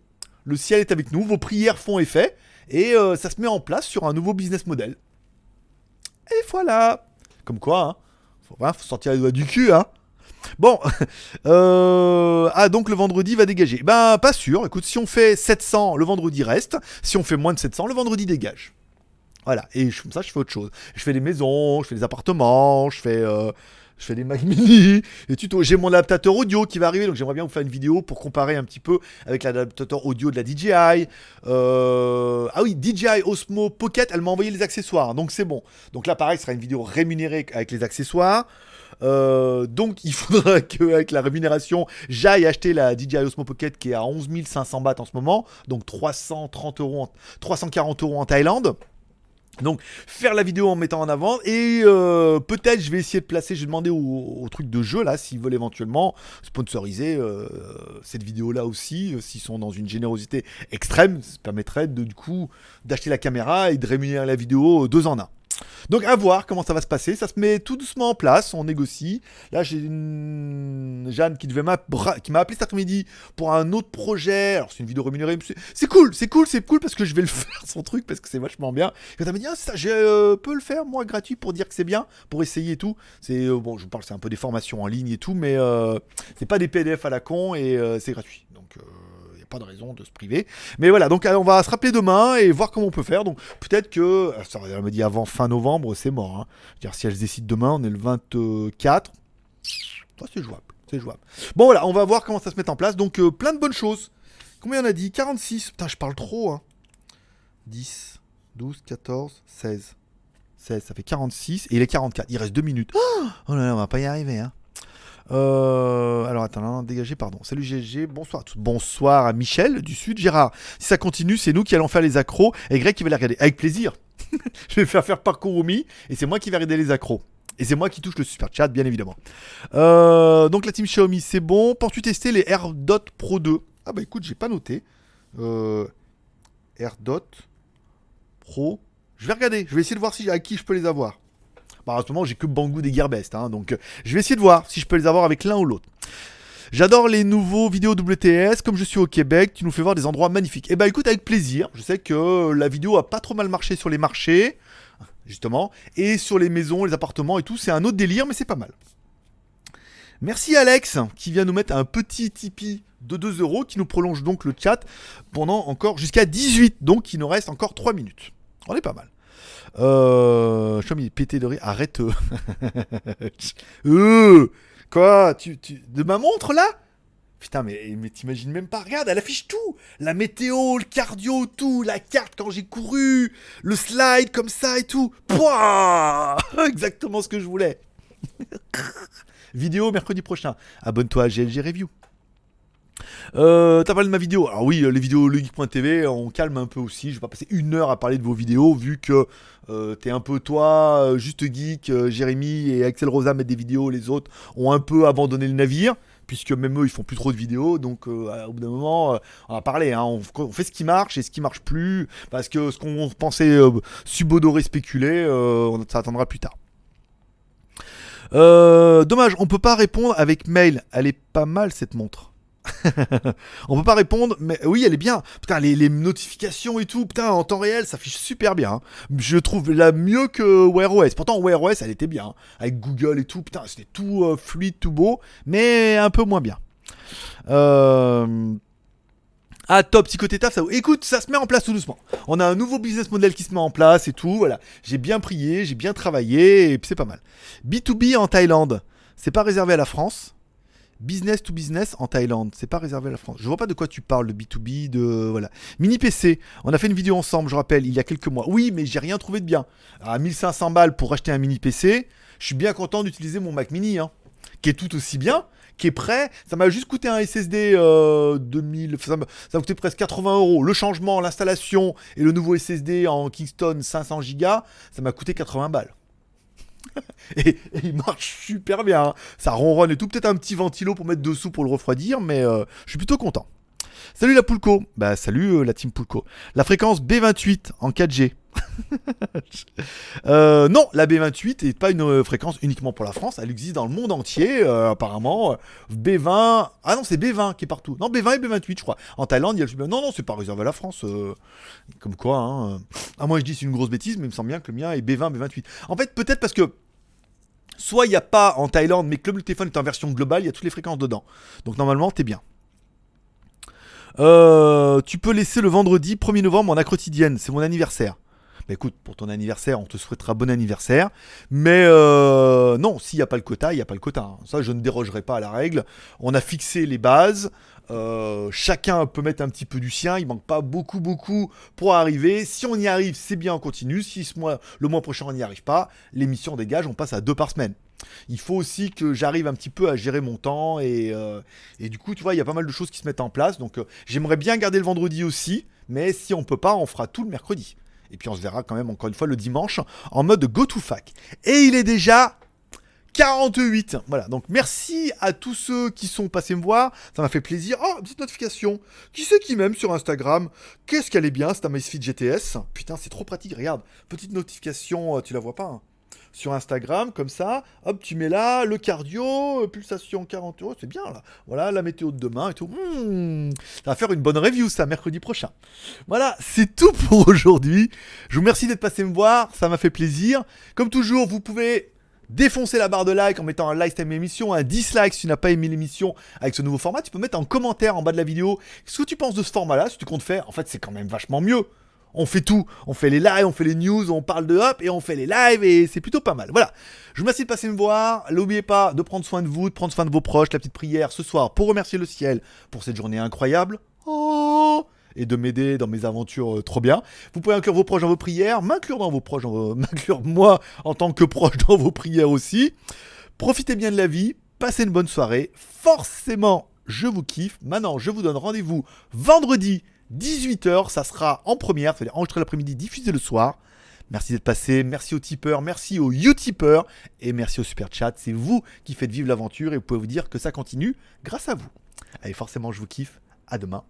Le ciel est avec nous, vos prières font effet, et euh, ça se met en place sur un nouveau business model. Et voilà. Comme quoi, hein. Faut, sortir les doigts du cul, hein. Bon, euh, ah donc le vendredi va dégager. Ben pas sûr. Écoute, si on fait 700, le vendredi reste. Si on fait moins de 700, le vendredi dégage. Voilà. Et comme ça, je fais autre chose. Je fais des maisons, je fais des appartements, je fais euh, je fais des Mac Mini, des tutos. J'ai mon adaptateur audio qui va arriver, donc j'aimerais bien vous faire une vidéo pour comparer un petit peu avec l'adaptateur audio de la DJI. Euh, ah oui, DJI Osmo Pocket, elle m'a envoyé les accessoires, donc c'est bon. Donc là, pareil, ce sera une vidéo rémunérée avec les accessoires. Euh, donc il faudra qu'avec la rémunération, j'aille acheter la DJI Osmo Pocket qui est à 11 500 bahts en ce moment, donc 330 euros, 340 euros en Thaïlande. Donc faire la vidéo en mettant en avant et euh, peut-être je vais essayer de placer, j'ai demandé au, truc de jeu là s'ils veulent éventuellement sponsoriser euh, cette vidéo là aussi, euh, s'ils sont dans une générosité extrême, ça permettrait de, du coup d'acheter la caméra et de rémunérer la vidéo deux en un. Donc à voir comment ça va se passer. Ça se met tout doucement en place, on négocie. Là j'ai une Jeanne qui devait m'a appelé cet après-midi pour un autre projet. Alors c'est une vidéo rémunérée. C'est cool, c'est cool, c'est cool parce que je vais le faire son truc parce que c'est vachement bien. Et elle m'a dit ah, ça, je euh, peux le faire moi gratuit pour dire que c'est bien, pour essayer et tout. C'est euh, bon, je vous parle, c'est un peu des formations en ligne et tout, mais euh, c'est pas des PDF à la con et c'est gratuit. Donc pas de raison de se priver. Mais voilà, donc on va se rappeler demain et voir comment on peut faire. Donc peut-être que, ça me dit avant fin novembre, c'est mort. Hein. dire si elle se décide demain, on est le 24. c'est jouable, c'est jouable. Bon voilà, on va voir comment ça se met en place. Donc plein de bonnes choses. Combien on a dit? 46. Putain, je parle trop. Hein. 10, 12, 14, 16. 16, ça fait 46. Et il est 44. Il reste 2 minutes. Oh, là là, on va pas y arriver. Hein. Euh, alors attends, non, dégagez, pardon. Salut GG, bonsoir à tous. Bonsoir à Michel du Sud. Gérard, si ça continue, c'est nous qui allons faire les accros et Greg qui va les regarder. Avec plaisir. je vais faire faire parcours Kurumi et c'est moi qui vais regarder les accros. Et c'est moi qui touche le super chat, bien évidemment. Euh, donc la team Xiaomi, c'est bon. Penses-tu tester les AirDot Pro 2 Ah bah écoute, j'ai pas noté. Euh, AirDot Pro. Je vais regarder, je vais essayer de voir si, à qui je peux les avoir. Bah, en ce moment, j'ai que Banggood et Gearbest, hein, donc euh, je vais essayer de voir si je peux les avoir avec l'un ou l'autre. J'adore les nouveaux vidéos WTS. Comme je suis au Québec, tu nous fais voir des endroits magnifiques. Et eh bah écoute, avec plaisir. Je sais que la vidéo a pas trop mal marché sur les marchés, justement, et sur les maisons, les appartements et tout. C'est un autre délire, mais c'est pas mal. Merci Alex, qui vient nous mettre un petit Tipeee de 2 euros, qui nous prolonge donc le chat pendant encore jusqu'à 18. Donc il nous reste encore 3 minutes. On est pas mal. Euh, Xiaomi pété de rire. Arrête. Euh. euh, quoi tu, tu, De ma montre là? Putain, mais, mais t'imagines même pas. Regarde, elle affiche tout. La météo, le cardio, tout. La carte quand j'ai couru. Le slide comme ça et tout. Pouah Exactement ce que je voulais. Vidéo mercredi prochain. Abonne-toi à GLG Review. Euh, T'as parlé de ma vidéo. Alors oui, les vidéos legeek.tv, on calme un peu aussi. Je vais pas passer une heure à parler de vos vidéos vu que euh, t'es un peu toi, euh, juste geek, euh, Jérémy et Axel Rosa mettent des vidéos, les autres ont un peu abandonné le navire. Puisque même eux ils font plus trop de vidéos, donc au bout d'un moment, on va parler, hein, on, fait ce qui marche et ce qui marche plus, parce que ce qu'on pensait subodorer, spéculer, ça attendra plus tard. dommage, on peut pas répondre avec mail. Elle est pas mal cette montre. on peut pas répondre, mais oui, elle est bien. Putain, les, notifications et tout, putain, en temps réel, ça fiche super bien. Hein. Je trouve la mieux que Wear OS. Pourtant, Wear OS, elle était bien. Hein. Avec Google et tout, putain, c'était tout euh, fluide, tout beau, mais un peu moins bien. Euh... Ah top, taf, ça... Écoute, ça se met en place tout doucement. On a un nouveau business model qui se met en place et tout, voilà. J'ai bien prié, j'ai bien travaillé, et c'est pas mal. B2B en Thaïlande, c'est pas réservé à la France business to business en Thaïlande. C'est pas réservé à la France. Je vois pas de quoi tu parles, de B2B, de. Voilà. Mini PC. On a fait une vidéo ensemble, je rappelle, il y a quelques mois. Oui, mais j'ai rien trouvé de bien. À 1500 balles pour acheter un mini PC, je suis bien content d'utiliser mon Mac mini, hein, qui est tout aussi bien, qui est prêt. Ça m'a juste coûté un SSD 2000. Ça m'a coûté presque 80 euros. Le changement, l'installation et le nouveau SSD en Kingston 500 Go, ça m'a coûté 80 balles. et, il marche super bien. Hein. Ça ronronne et tout. Peut-être un petit ventilo pour mettre dessous pour le refroidir, mais euh, je suis plutôt content. Salut la Poulco. Bah salut euh, la team Poulco. La fréquence B28 en 4G. Euh, non, la B28 n'est pas une fréquence uniquement pour la France, elle existe dans le monde entier, apparemment. B20, ah non, c'est B20 qui est partout. Non, B20 et B28, je crois. En Thaïlande, il y a le. Non, non, c'est pas réservé à la France. comme quoi, hein. Ah, moi je dis c'est une grosse bêtise, mais il me semble bien que le mien est B20, B28. En fait, peut-être parce que Soit il n'y a pas en Thaïlande, mais que le téléphone est en version globale, il y a toutes les fréquences dedans. Donc normalement, t'es bien. Euh, tu peux laisser le vendredi 1er novembre en a quotidienne, c'est mon anniversaire. Bah écoute, pour ton anniversaire, on te souhaitera bon anniversaire. Mais euh, non, s'il n'y a pas le quota, il n'y a pas le quota. Hein. Ça, je ne dérogerai pas à la règle. On a fixé les bases. Euh, chacun peut mettre un petit peu du sien. Il manque pas beaucoup, beaucoup pour arriver. Si on y arrive, c'est bien, on continue. Si le mois prochain, on n'y arrive pas, l'émission dégage, on passe à deux par semaine. Il faut aussi que j'arrive un petit peu à gérer mon temps et, euh, du coup, tu vois, il y a pas mal de choses qui se mettent en place. Donc, j'aimerais bien garder le vendredi aussi, mais si on peut pas, on fera tout le mercredi. Et puis on se verra quand même encore une fois le dimanche en mode go to fac. Et il est déjà 48. Voilà, donc merci à tous ceux qui sont passés me voir. Ça m'a fait plaisir. Oh, petite notification. Qui c'est qui m'aime sur Instagram? Qu'est-ce qu'elle est bien, c'est Amazfit GTS. Putain, c'est trop pratique. Regarde, petite notification, euh, tu la vois pas hein sur Instagram, comme ça, hop, tu mets là, le cardio, euh, pulsation 40 euros, c'est bien là. Voilà, la météo de demain et tout. Hmm, ça va faire une bonne review ça, mercredi prochain. Voilà, c'est tout pour aujourd'hui. Je vous remercie d'être passé me voir, ça m'a fait plaisir. Comme toujours, vous pouvez défoncer la barre de like en mettant un like si l'émission, un dislike si tu n'as pas aimé l'émission avec ce nouveau format. Tu peux mettre en commentaire en bas de la vidéo ce que tu penses de ce format-là, que tu comptes faire? En fait, c'est quand même vachement mieux. On fait tout. On fait les lives, on fait les news, on parle de hop et on fait les lives et c'est plutôt pas mal. Voilà. Je vous de passer me voir. N'oubliez pas de prendre soin de vous, de prendre soin de vos proches. La petite prière ce soir pour remercier le ciel pour cette journée incroyable. Oh et de m'aider dans mes aventures euh, trop bien. Vous pouvez inclure vos proches dans vos prières, m'inclure dans vos proches, m'inclure moi en tant que proche dans vos prières aussi. Profitez bien de la vie, passez une bonne soirée. Forcément, je vous kiffe. Maintenant, je vous donne rendez-vous vendredi 18h, ça sera en première, c'est-à-dire enregistré l'après-midi, diffusé le soir. Merci d'être passé, merci aux tipeurs, merci aux utipeurs et merci au super chat. C'est vous qui faites vivre l'aventure et vous pouvez vous dire que ça continue grâce à vous. Allez, forcément, je vous kiffe. À demain.